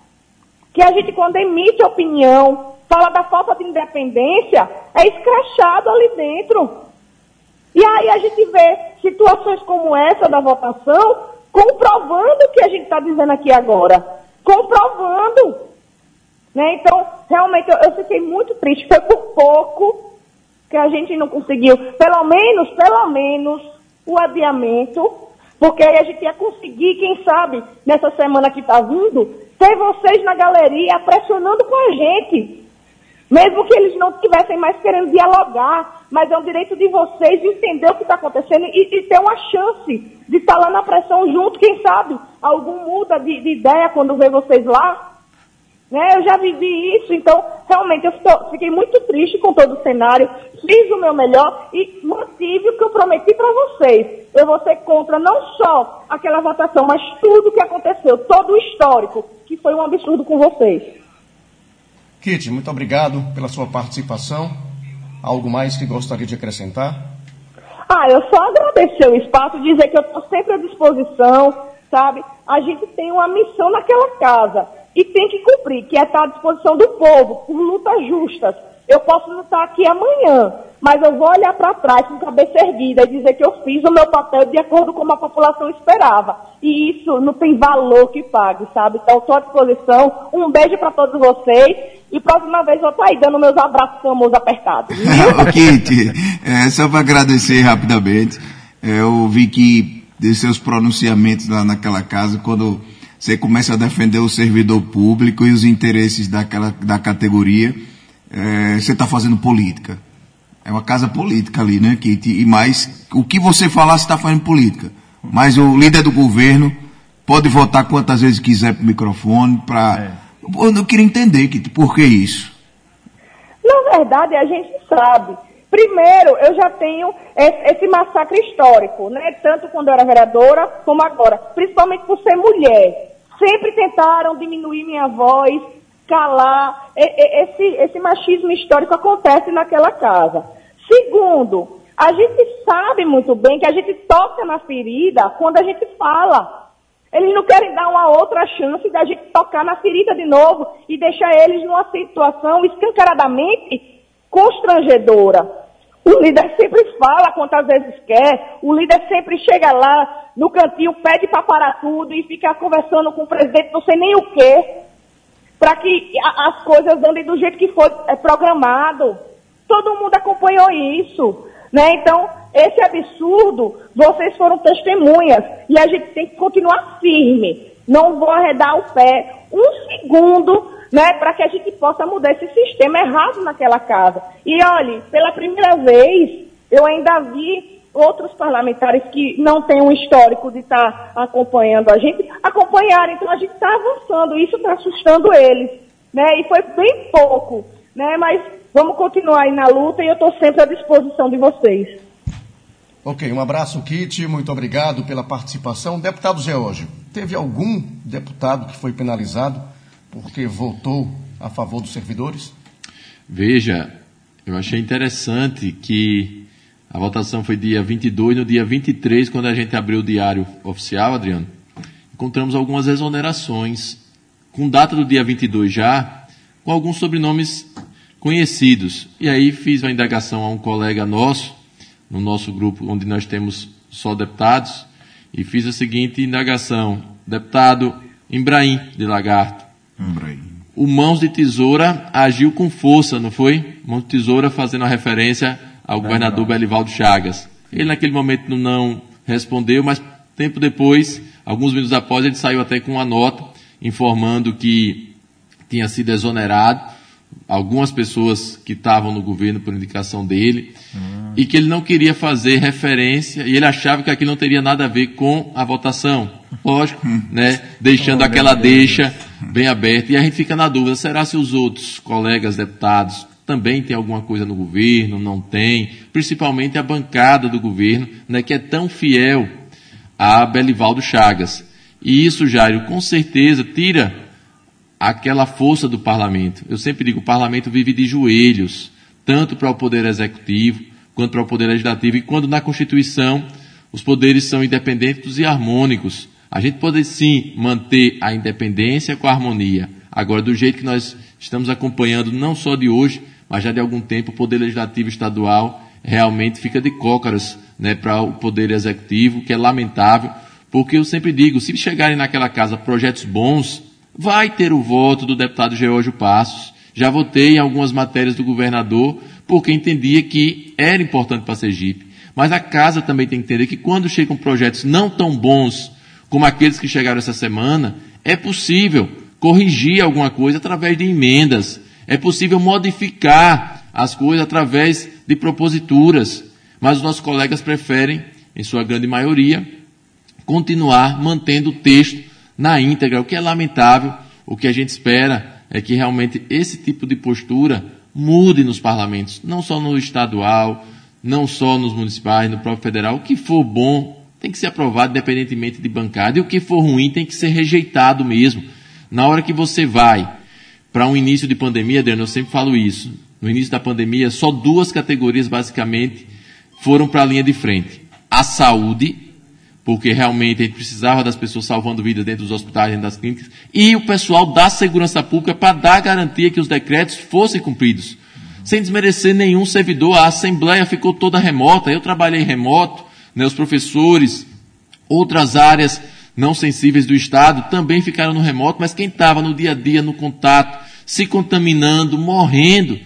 Que a gente, quando emite opinião, fala da falta de independência, é escrachado ali dentro. E aí a gente vê situações como essa da votação comprovando o que a gente está dizendo aqui agora. Comprovando né? Então, realmente, eu, eu fiquei muito triste. Foi por pouco que a gente não conseguiu, pelo menos, pelo menos, o adiamento, porque aí a gente ia conseguir, quem sabe, nessa semana que está vindo, ter vocês na galeria pressionando com a gente. Mesmo que eles não estivessem mais querendo dialogar, mas é um direito de vocês entender o que está acontecendo e, e, ter uma chance de estar tá lá na pressão junto, quem sabe, algum muda de, de ideia quando vê vocês lá. Né? Eu já vivi isso, então realmente eu fiquei muito triste com todo o cenário, fiz o meu melhor e mantive o que eu prometi para vocês. Eu vou ser contra não só aquela votação, mas tudo o que aconteceu, todo o histórico, que foi um absurdo com vocês. Kitty, muito obrigado pela sua participação. Algo mais que gostaria de acrescentar? Ah, eu só agradecer o espaço, dizer que eu estou sempre à disposição, sabe? A gente tem uma missão naquela casa e tem que cumprir, que é estar à disposição do povo, por lutas justas. Eu posso lutar aqui amanhã, mas eu vou olhar para trás com cabeça erguida e dizer que eu fiz o meu papel de acordo com como a população esperava. E isso não tem valor que pague, sabe? Então, estou à disposição. Um beijo para todos vocês. E próxima vez eu estou aí dando meus abraços famosos apertados. o Kit, é, só para agradecer rapidamente. É, eu vi que de seus pronunciamentos lá naquela casa, quando você começa a defender o servidor público e os interesses daquela, da categoria, é, você está fazendo política. É uma casa política ali, né, Kit? E mais, o que você falar, você está fazendo política. Mas o líder do governo pode votar quantas vezes quiser para o microfone, para... É. Eu queria entender, Kit, por que isso? Na verdade, a gente sabe. Primeiro, eu já tenho esse massacre histórico, né? Tanto quando eu era vereadora, como agora. Principalmente por ser mulher sempre tentaram diminuir minha voz, calar. Esse, esse machismo histórico acontece naquela casa. Segundo, a gente sabe muito bem que a gente toca na ferida quando a gente fala. Eles não querem dar uma outra chance da gente tocar na ferida de novo e deixar eles numa situação escancaradamente constrangedora. O líder sempre fala quantas vezes quer, o líder sempre chega lá no cantinho, pede para parar tudo e fica conversando com o presidente, não sei nem o quê, para que as coisas andem do jeito que foi é, programado. Todo mundo acompanhou isso. Né? Então, esse absurdo, vocês foram testemunhas e a gente tem que continuar firme. Não vou arredar o pé um segundo né, para que a gente possa mudar esse sistema errado naquela casa. E olhe, pela primeira vez, eu ainda vi outros parlamentares que não têm um histórico de estar tá acompanhando a gente, acompanhar. Então a gente está avançando, isso está assustando eles. Né? E foi bem pouco. Né? Mas Vamos continuar aí na luta e eu estou sempre à disposição de vocês. Ok, um abraço, Kit. Muito obrigado pela participação. Deputado Geórgio, teve algum deputado que foi penalizado porque votou a favor dos servidores? Veja, eu achei interessante que a votação foi dia 22, no dia 23, quando a gente abriu o diário oficial, Adriano, encontramos algumas exonerações, com data do dia 22 já, com alguns sobrenomes conhecidos. E aí fiz uma indagação a um colega nosso, no nosso grupo, onde nós temos só deputados, e fiz a seguinte indagação: deputado Embraim de Lagarto. O Mãos de Tesoura agiu com força, não foi? Mãos de Tesoura fazendo a referência ao governador Belivaldo Chagas. Ele naquele momento não respondeu, mas tempo depois, alguns minutos após, ele saiu até com uma nota informando que tinha sido exonerado algumas pessoas que estavam no governo por indicação dele, uhum. e que ele não queria fazer referência, e ele achava que aquilo não teria nada a ver com a votação. Lógico, hum. né? Deixando oh, aquela deixa bem aberta. E a gente fica na dúvida, será se os outros colegas deputados também têm alguma coisa no governo? Não tem? Principalmente a bancada do governo, né, que é tão fiel a Belivaldo Chagas. E isso, Jairo, com certeza tira aquela força do parlamento. Eu sempre digo, o parlamento vive de joelhos, tanto para o poder executivo quanto para o poder legislativo, e quando na Constituição os poderes são independentes e harmônicos, a gente pode sim manter a independência com a harmonia. Agora, do jeito que nós estamos acompanhando, não só de hoje, mas já de algum tempo, o poder legislativo estadual realmente fica de cócaras né, para o poder executivo, que é lamentável, porque eu sempre digo, se chegarem naquela casa projetos bons, vai ter o voto do deputado Geórgio Passos. Já votei em algumas matérias do governador, porque entendia que era importante para Sergipe. Mas a casa também tem que entender que quando chegam projetos não tão bons como aqueles que chegaram essa semana, é possível corrigir alguma coisa através de emendas. É possível modificar as coisas através de proposituras. Mas os nossos colegas preferem, em sua grande maioria, continuar mantendo o texto na íntegra, o que é lamentável. O que a gente espera é que realmente esse tipo de postura mude nos parlamentos, não só no estadual, não só nos municipais, no próprio federal. O que for bom tem que ser aprovado independentemente de bancada, e o que for ruim tem que ser rejeitado mesmo. Na hora que você vai para um início de pandemia, Adriano, eu sempre falo isso. No início da pandemia, só duas categorias basicamente foram para a linha de frente: a saúde porque realmente a gente precisava das pessoas salvando vidas dentro dos hospitais, dentro das clínicas, e o pessoal da segurança pública para dar garantia que os decretos fossem cumpridos. Sem desmerecer nenhum servidor, a Assembleia ficou toda remota, eu trabalhei remoto, né, os professores, outras áreas não sensíveis do Estado também ficaram no remoto, mas quem estava no dia a dia, no contato, se contaminando, morrendo,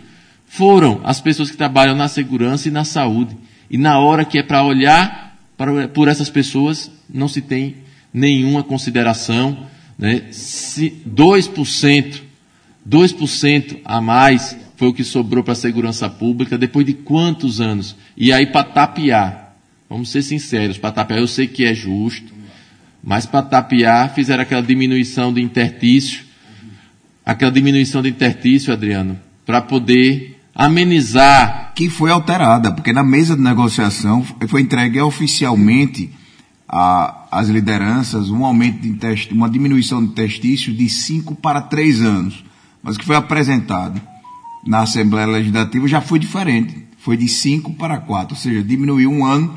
foram as pessoas que trabalham na segurança e na saúde. E na hora que é para olhar para, por essas pessoas não se tem nenhuma consideração. Né? Se 2%, 2% a mais foi o que sobrou para a segurança pública depois de quantos anos? E aí para tapear, vamos ser sinceros, para tapear eu sei que é justo, mas para tapear fizeram aquela diminuição de intertício, aquela diminuição de intertício, Adriano, para poder amenizar. Que foi alterada, porque na mesa de negociação foi entregue oficialmente às lideranças um aumento de uma diminuição de testício de 5 para 3 anos. Mas o que foi apresentado na Assembleia Legislativa já foi diferente. Foi de 5 para 4, ou seja, diminuiu um ano,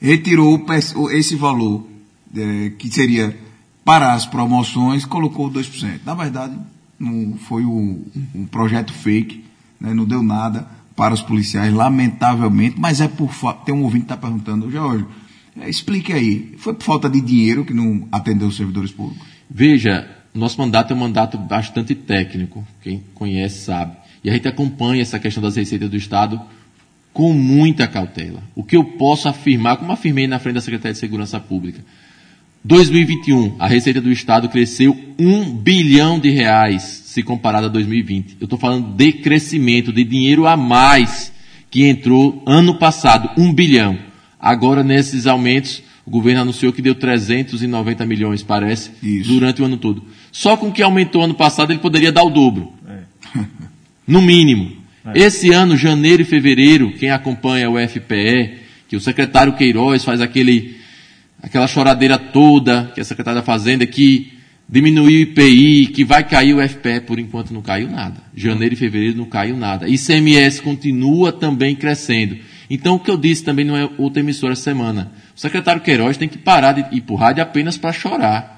retirou esse valor, é, que seria para as promoções, colocou 2%. Na verdade, não foi um, um projeto fake, né? não deu nada para os policiais, lamentavelmente, mas é por tem um ouvinte que está perguntando, Jorge, é, explique aí, foi por falta de dinheiro que não atendeu os servidores públicos? Veja, nosso mandato é um mandato bastante técnico, quem conhece sabe. E a gente acompanha essa questão das receitas do Estado com muita cautela. O que eu posso afirmar, como afirmei na frente da Secretaria de Segurança Pública, 2021, a receita do Estado cresceu 1 bilhão de reais se comparado a 2020. Eu estou falando de crescimento, de dinheiro a mais que entrou ano passado, 1 bilhão. Agora, nesses aumentos, o governo anunciou que deu 390 milhões, parece, Isso. durante o ano todo. Só com o que aumentou ano passado, ele poderia dar o dobro. É. No mínimo. É. Esse ano, janeiro e fevereiro, quem acompanha o FPE, que o secretário Queiroz faz aquele, aquela choradeira toda, que é secretário da Fazenda, que diminuiu o IPI, que vai cair o FPE, por enquanto não caiu nada. Janeiro e fevereiro não caiu nada. ICMS continua também crescendo. Então, o que eu disse também não é outra emissora essa semana. O secretário Queiroz tem que parar de o rádio apenas para chorar,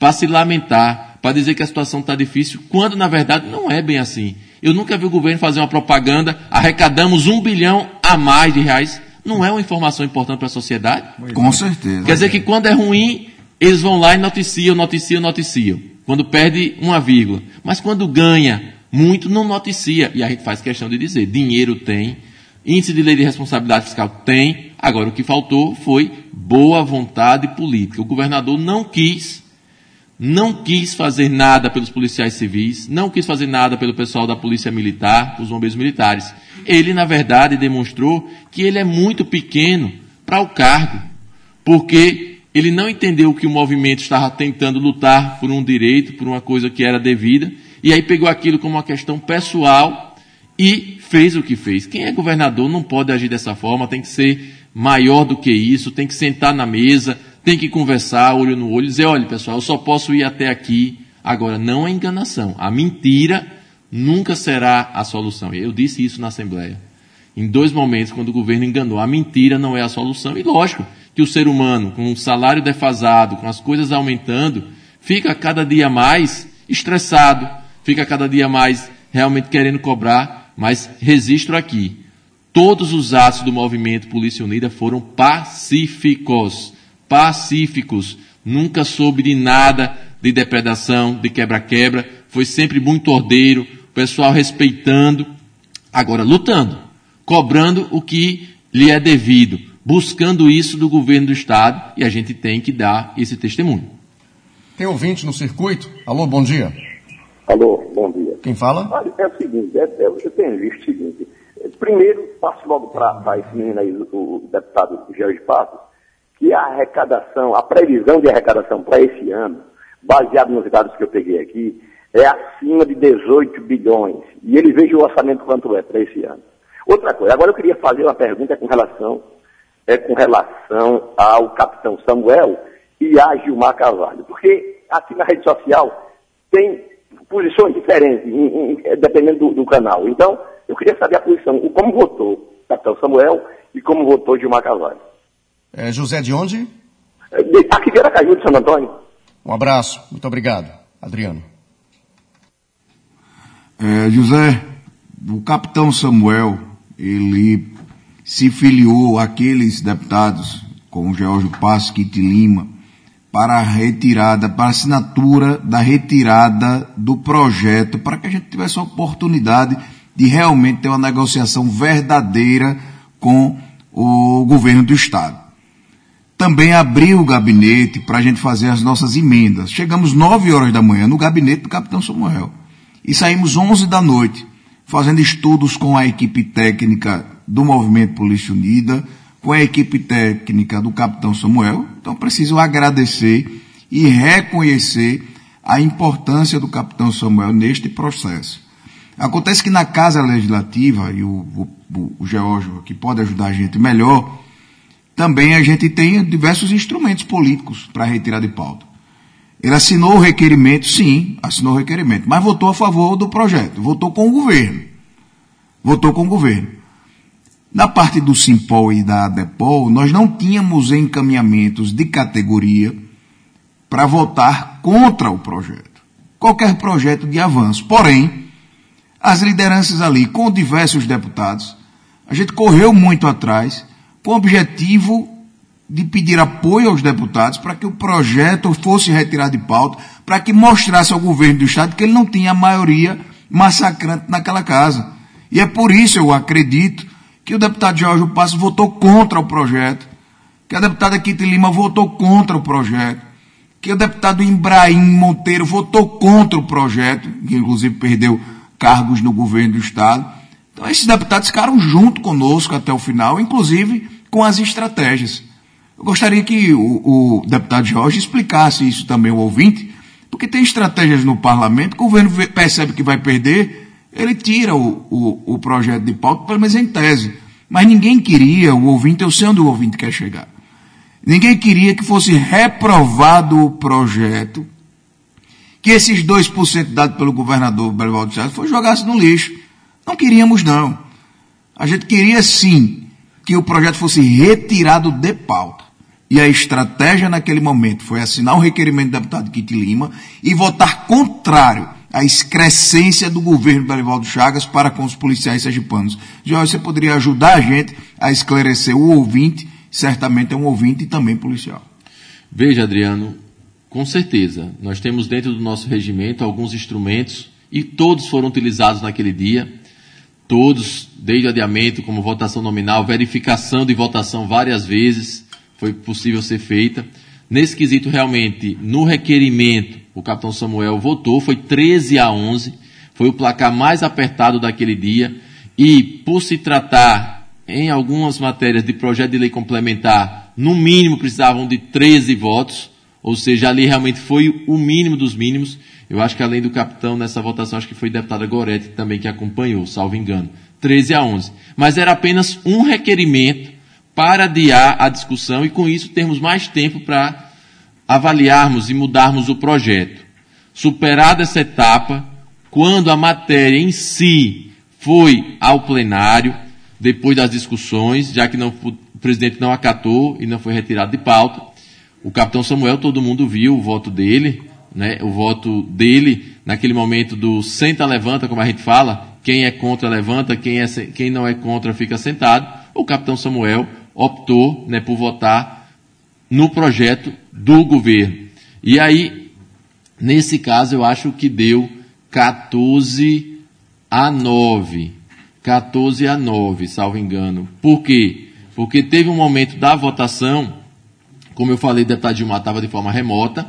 para se lamentar, para dizer que a situação está difícil, quando na verdade não é bem assim. Eu nunca vi o governo fazer uma propaganda, arrecadamos um bilhão a mais de reais. Não é uma informação importante para a sociedade? Com certeza. Quer dizer que quando é ruim, eles vão lá e noticiam, noticiam, noticiam. Quando perde uma vírgula. Mas quando ganha muito, não noticia. E a gente faz questão de dizer: dinheiro tem, índice de lei de responsabilidade fiscal tem. Agora, o que faltou foi boa vontade política. O governador não quis não quis fazer nada pelos policiais civis, não quis fazer nada pelo pessoal da polícia militar, os bombeiros militares. Ele, na verdade, demonstrou que ele é muito pequeno para o cargo, porque ele não entendeu que o movimento estava tentando lutar por um direito, por uma coisa que era devida, e aí pegou aquilo como uma questão pessoal e fez o que fez. Quem é governador não pode agir dessa forma, tem que ser maior do que isso, tem que sentar na mesa, tem que conversar olho no olho, dizer, olha pessoal, eu só posso ir até aqui. Agora, não é enganação. A mentira nunca será a solução. Eu disse isso na Assembleia. Em dois momentos, quando o governo enganou, a mentira não é a solução. E lógico que o ser humano, com um salário defasado, com as coisas aumentando, fica cada dia mais estressado, fica cada dia mais realmente querendo cobrar, mas registro aqui. Todos os atos do movimento Polícia Unida foram pacíficos pacíficos, nunca soube de nada de depredação, de quebra-quebra, foi sempre muito ordeiro, o pessoal respeitando, agora lutando, cobrando o que lhe é devido, buscando isso do governo do Estado e a gente tem que dar esse testemunho. Tem ouvinte no circuito? Alô, bom dia. Alô, bom dia. Quem fala? Olha, é o seguinte, é, é, eu tenho visto o seguinte. Primeiro, passo logo para esse menino aí, o, o deputado Jorge Passos, que a arrecadação, a previsão de arrecadação para esse ano, baseado nos dados que eu peguei aqui, é acima de 18 bilhões. E ele veja o orçamento quanto é para esse ano. Outra coisa, agora eu queria fazer uma pergunta com relação, é, com relação ao capitão Samuel e a Gilmar Carvalho. Porque aqui na rede social tem posições diferentes, em, em, dependendo do, do, canal. Então, eu queria saber a posição, como votou o capitão Samuel e como votou Gilmar Carvalho. É, José de onde? De, aqui de Aracaju, de Santo Antônio. Um abraço, muito obrigado. Adriano. É, José, o capitão Samuel, ele se filiou àqueles deputados, como George Pasquete Lima, para a retirada, para a assinatura da retirada do projeto, para que a gente tivesse a oportunidade de realmente ter uma negociação verdadeira com o governo do Estado também abriu o gabinete para a gente fazer as nossas emendas. Chegamos 9 horas da manhã no gabinete do capitão Samuel e saímos 11 da noite fazendo estudos com a equipe técnica do Movimento Polícia Unida, com a equipe técnica do capitão Samuel. Então preciso agradecer e reconhecer a importância do capitão Samuel neste processo. Acontece que na Casa Legislativa, e o, o, o Geórgio aqui pode ajudar a gente melhor, também a gente tem diversos instrumentos políticos para retirar de pauta. Ele assinou o requerimento, sim, assinou o requerimento, mas votou a favor do projeto, votou com o governo. Votou com o governo. Na parte do Simpol e da ADEPOL, nós não tínhamos encaminhamentos de categoria para votar contra o projeto. Qualquer projeto de avanço. Porém, as lideranças ali, com diversos deputados, a gente correu muito atrás com o objetivo de pedir apoio aos deputados para que o projeto fosse retirado de pauta, para que mostrasse ao governo do Estado que ele não tinha a maioria massacrante naquela casa. E é por isso, eu acredito, que o deputado Jorge Passos votou contra o projeto, que a deputada Kitty Lima votou contra o projeto, que o deputado Ibrahim Monteiro votou contra o projeto, que inclusive perdeu cargos no governo do Estado. Então, esses deputados ficaram junto conosco até o final, inclusive com as estratégias. Eu gostaria que o, o deputado Jorge explicasse isso também ao ouvinte, porque tem estratégias no parlamento, o governo percebe que vai perder, ele tira o, o, o projeto de pauta, pelo menos em tese. Mas ninguém queria, o ouvinte, eu sei onde o ouvinte quer chegar. Ninguém queria que fosse reprovado o projeto, que esses 2% dados pelo governador Belivaldo Chaves foi jogasse no lixo. Não queríamos, não. A gente queria sim que o projeto fosse retirado de pauta. E a estratégia naquele momento foi assinar o requerimento do deputado Kit Lima e votar contrário à excrescência do governo Belivaldo Chagas para com os policiais sergipanos. Jorge, você poderia ajudar a gente a esclarecer o ouvinte, certamente é um ouvinte e também policial. Veja, Adriano, com certeza, nós temos dentro do nosso regimento alguns instrumentos e todos foram utilizados naquele dia. Todos, desde adiamento, como votação nominal, verificação de votação várias vezes, foi possível ser feita. Nesse quesito, realmente, no requerimento, o capitão Samuel votou, foi 13 a 11, foi o placar mais apertado daquele dia, e por se tratar, em algumas matérias de projeto de lei complementar, no mínimo precisavam de 13 votos, ou seja, ali realmente foi o mínimo dos mínimos. Eu acho que além do capitão, nessa votação, acho que foi a deputada Goretti também que acompanhou, salvo engano. 13 a 11. Mas era apenas um requerimento para adiar a discussão e com isso termos mais tempo para avaliarmos e mudarmos o projeto. Superada essa etapa, quando a matéria em si foi ao plenário, depois das discussões, já que não, o presidente não acatou e não foi retirado de pauta, o capitão Samuel, todo mundo viu o voto dele, né? o voto dele naquele momento do senta, levanta, como a gente fala, quem é contra levanta, quem, é, quem não é contra fica sentado. O capitão Samuel optou né, por votar no projeto do governo. E aí, nesse caso, eu acho que deu 14 a 9. 14 a 9, salvo engano. Por quê? Porque teve um momento da votação como eu falei, o deputado Gilmar estava de forma remota,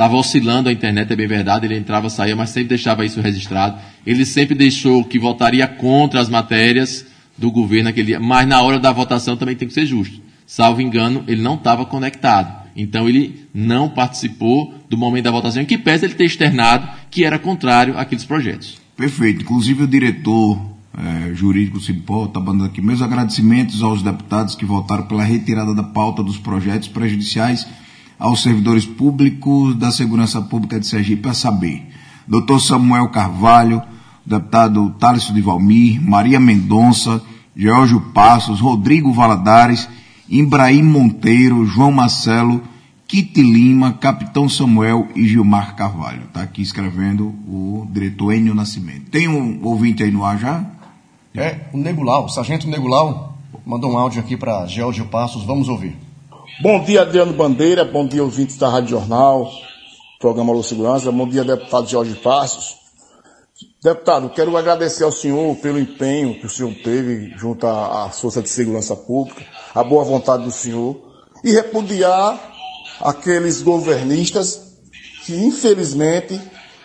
estava oscilando a internet, é bem verdade, ele entrava, saía, mas sempre deixava isso registrado. Ele sempre deixou que votaria contra as matérias do governo naquele dia, mas na hora da votação também tem que ser justo. Salvo engano, ele não estava conectado. Então ele não participou do momento da votação, que pese ele ter externado que era contrário àqueles projetos. Perfeito. Inclusive o diretor é, jurídico Cipó, está mandando aqui meus agradecimentos aos deputados que votaram pela retirada da pauta dos projetos prejudiciais aos servidores públicos da Segurança Pública de Sergipe, a saber, Dr. Samuel Carvalho, deputado Thales de Valmir, Maria Mendonça, Georgio Passos, Rodrigo Valadares, Ibrahim Monteiro, João Marcelo, Kit Lima, Capitão Samuel e Gilmar Carvalho. Está aqui escrevendo o diretor Enio Nascimento. Tem um ouvinte aí no ar já? É, o Negulau, o Sargento Negulau mandou um áudio aqui para Georgio Passos, vamos ouvir. Bom dia, Adriano Bandeira, bom dia, ouvintes da Rádio Jornal, programa Alô Segurança, bom dia, deputado Jorge Passos. Deputado, quero agradecer ao senhor pelo empenho que o senhor teve junto à Força de Segurança Pública, a boa vontade do senhor, e repudiar aqueles governistas que, infelizmente,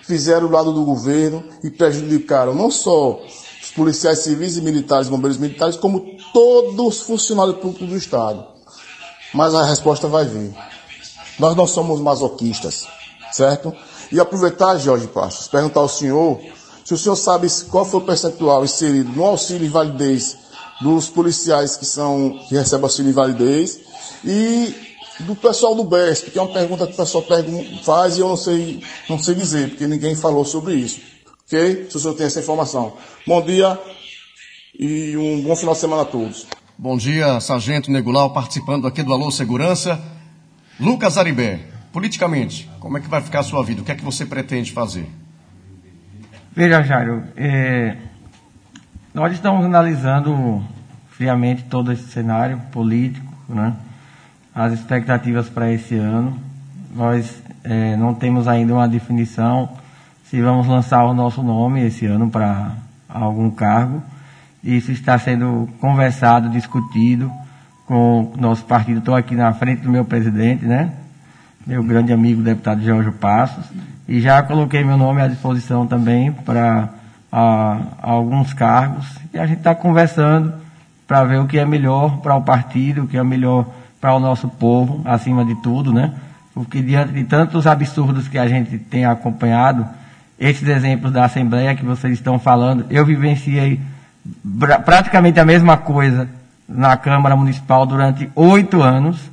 fizeram o lado do governo e prejudicaram não só policiais civis e militares, bombeiros militares, como todos os funcionários públicos do Estado. Mas a resposta vai vir. Nós não somos masoquistas, certo? E aproveitar, Jorge Passos, perguntar ao senhor se o senhor sabe qual foi o percentual inserido no auxílio invalidez dos policiais que são que recebem auxílio invalidez e do pessoal do BESP, que é uma pergunta que o pessoal faz e eu não sei, não sei dizer, porque ninguém falou sobre isso. Ok? Se o senhor tem essa informação. Bom dia e um bom final de semana a todos. Bom dia, Sargento Negulau, participando aqui do Alô Segurança. Lucas Aribé, politicamente, como é que vai ficar a sua vida? O que é que você pretende fazer? Veja, Jairo, é, nós estamos analisando friamente todo esse cenário político, né? as expectativas para esse ano. Nós é, não temos ainda uma definição se vamos lançar o nosso nome esse ano para algum cargo. Isso está sendo conversado, discutido com o nosso partido. Estou aqui na frente do meu presidente, né? Meu grande amigo, deputado Jorge Passos. E já coloquei meu nome à disposição também para alguns cargos. E a gente está conversando para ver o que é melhor para o partido, o que é melhor para o nosso povo, acima de tudo, né? Porque diante de tantos absurdos que a gente tem acompanhado, esses exemplos da Assembleia que vocês estão falando, eu vivenciei praticamente a mesma coisa na Câmara Municipal durante oito anos.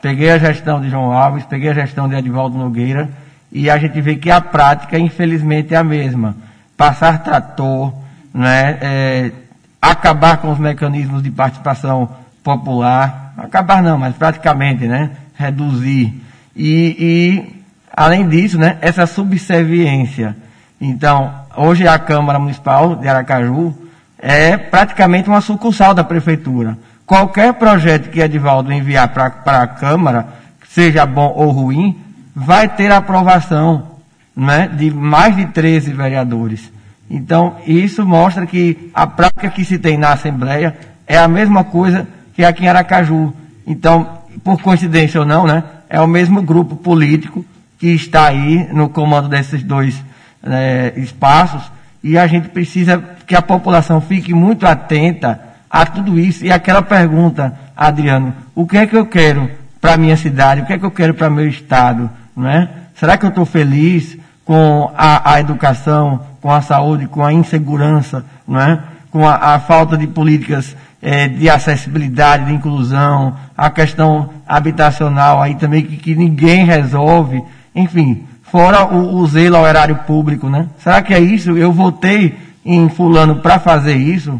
Peguei a gestão de João Alves, peguei a gestão de Edvaldo Nogueira, e a gente vê que a prática, infelizmente, é a mesma. Passar trator, né, é, acabar com os mecanismos de participação popular, acabar não, mas praticamente, né, reduzir. E, e além disso, né, essa subserviência. Então, hoje a Câmara Municipal de Aracaju é praticamente uma sucursal da Prefeitura. Qualquer projeto que Edivaldo enviar para a Câmara, seja bom ou ruim, vai ter aprovação né, de mais de 13 vereadores. Então, isso mostra que a prática que se tem na Assembleia é a mesma coisa que aqui em Aracaju. Então, por coincidência ou não, né, é o mesmo grupo político que está aí no comando desses dois né, espaços e a gente precisa que a população fique muito atenta a tudo isso. E aquela pergunta, Adriano, o que é que eu quero para a minha cidade? O que é que eu quero para meu estado? Não é? Será que eu estou feliz com a, a, educação, com a saúde, com a insegurança, não é? com a, a falta de políticas é, de acessibilidade, de inclusão, a questão habitacional aí também que, que ninguém resolve, enfim, fora o, o, zelo ao erário público, né? Será que é isso? Eu votei em fulano para fazer isso?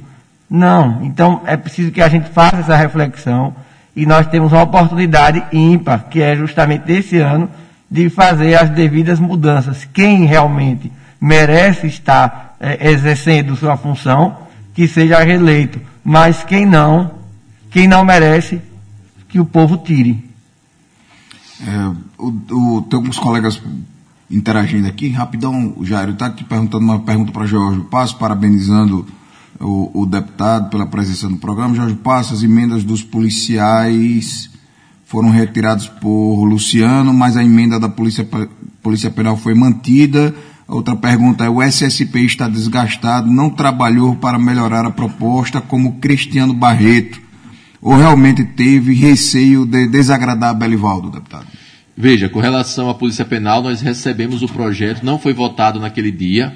Não. Então é preciso que a gente faça essa reflexão e nós temos uma oportunidade ímpar, que é justamente esse ano, de fazer as devidas mudanças. Quem realmente merece estar é, exercendo sua função, que seja reeleito. Mas quem não, quem não merece, que o povo tire. É, o, o, tem alguns colegas interagindo aqui. Rapidão, Jairo, está te perguntando uma pergunta para Jorge Passo, parabenizando o, o, deputado pela presença no programa. Jorge Passo, as emendas dos policiais foram retirados por Luciano, mas a emenda da Polícia, Polícia Penal foi mantida. Outra pergunta é: o SSP está desgastado, não trabalhou para melhorar a proposta como Cristiano Barreto? Ou realmente teve receio de desagradar Belivaldo, deputado? Veja, com relação à Polícia Penal, nós recebemos o projeto, não foi votado naquele dia,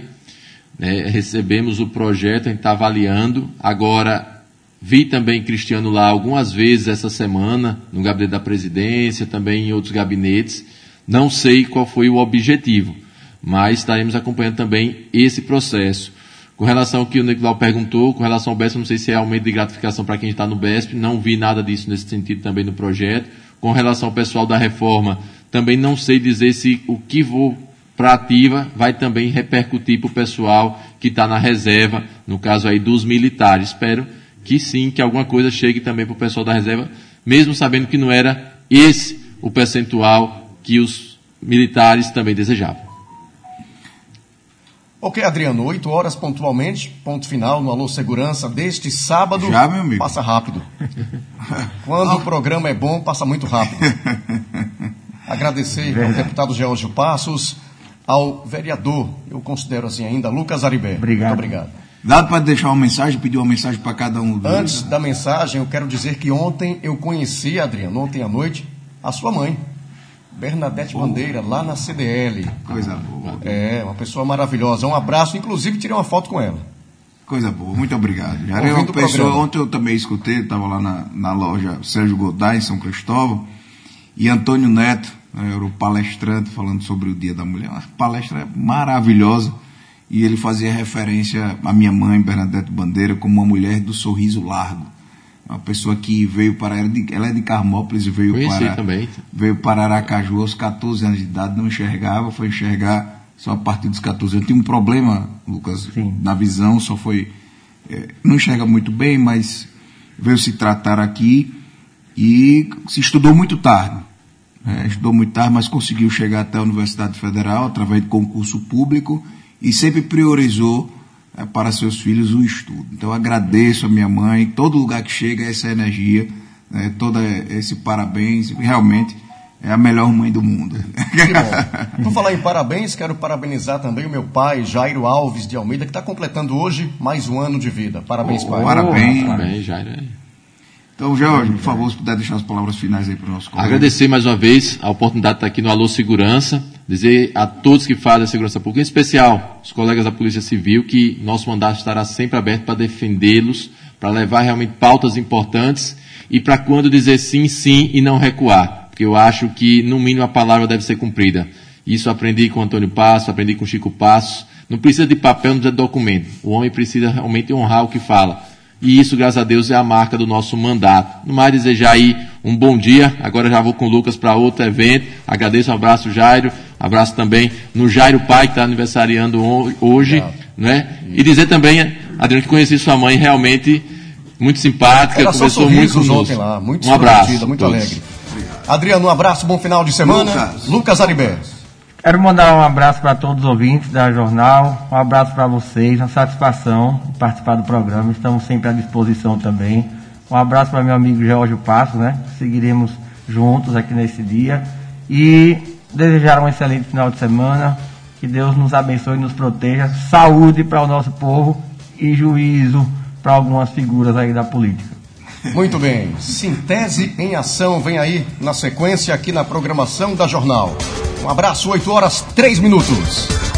né, recebemos o projeto, a gente está avaliando. Agora, Vi também Cristiano lá algumas vezes essa semana, no gabinete da presidência, também em outros gabinetes. Não sei qual foi o objetivo, mas estaremos acompanhando também esse processo. Com relação ao que o Nicolau perguntou, com relação ao BESP, não sei se é aumento de gratificação para quem está no BESP, não vi nada disso nesse sentido também no projeto. Com relação ao pessoal da reforma, também não sei dizer se o que vou para ativa vai também repercutir para o pessoal que está na reserva, no caso aí dos militares. Espero que sim, que alguma coisa chegue também para o pessoal da reserva, mesmo sabendo que não era esse o percentual que os militares também desejavam. Ok, Adriano, 8 horas pontualmente, ponto final no Alô Segurança deste sábado. Já, meu amigo. Passa rápido. Quando o programa é bom, passa muito rápido. Agradecer Verdade. ao deputado Georgio Passos, ao vereador, eu considero assim ainda, Lucas Aribé. Obrigado. Muito obrigado. Dado para deixar uma mensagem, pedir uma mensagem para cada um dos. Antes da mensagem, eu quero dizer que ontem eu conheci, Adriano, ontem à noite, a sua mãe, Bernadette. Bandeira, lá na CDL. Coisa boa. É, uma pessoa maravilhosa. Um abraço, inclusive tirei uma foto com ela. Coisa boa, muito obrigado. Já uma pessoa, ontem eu também escutei, estava lá na, na loja Sérgio Godai, em São Cristóvão, e Antônio Neto, né, era o palestrante falando sobre o Dia da Mulher. Uma palestra maravilhosa e ele fazia referência à minha mãe, Bernadette Bandeira, como uma mulher do sorriso largo. Uma pessoa que veio para ela é de Carmópolis e veio Conheci para também. veio para Aracaju aos 14 anos de idade, não enxergava, foi enxergar só a partir dos 14 anos. Tinha um problema, Lucas, Sim. na visão, só foi é, não enxerga muito bem, mas veio se tratar aqui e se estudou muito tarde. É, estudou muito tarde, mas conseguiu chegar até a Universidade Federal através de concurso público e sempre priorizou é, para seus filhos o estudo. Então agradeço a minha mãe, todo lugar que chega essa energia, né, todo esse parabéns, realmente é a melhor mãe do mundo. Que bom. Por falar em parabéns, quero parabenizar também o meu pai, Jairo Alves de Almeida, que está completando hoje mais um ano de vida. Parabéns, oh, pai. Parabéns. Parabéns, Jairo. Então, Jorge, por favor, se puder deixar as palavras finais aí para o nosso colega. Agradecer mais uma vez a oportunidade de estar aqui no Alô Segurança, dizer a todos que fazem a segurança pública, em especial os colegas da Polícia Civil, que nosso mandato estará sempre aberto para defendê-los, para levar realmente pautas importantes e para quando dizer sim, sim e não recuar. Porque eu acho que, no mínimo, a palavra deve ser cumprida. Isso aprendi com Antônio Passo, aprendi com Chico Passos. Não precisa de papel, não precisa de documento. O homem precisa realmente honrar o que fala. E isso, graças a Deus, é a marca do nosso mandato. No mais, desejar aí um bom dia. Agora já vou com o Lucas para outro evento. Agradeço, um abraço, Jairo. Abraço também no Jairo Pai, que está aniversariando hoje. Né? E dizer também, Adriano, que conheci sua mãe realmente muito simpática, Era conversou muito conosco. Lá, muito um abraço. Muito alegre. Adriano, um abraço, bom final de semana. Lucas, Lucas Aribé. Quero mandar um abraço para todos os ouvintes da jornal, um abraço para vocês, uma satisfação participar do programa, estamos sempre à disposição também. Um abraço para meu amigo George Passo, né? Seguiremos juntos aqui nesse dia e desejar um excelente final de semana, que Deus nos abençoe e nos proteja, saúde para o nosso povo e juízo para algumas figuras aí da política. Muito bem. Sintese em ação vem aí na sequência aqui na programação da Jornal. Um abraço, 8 horas 3 minutos.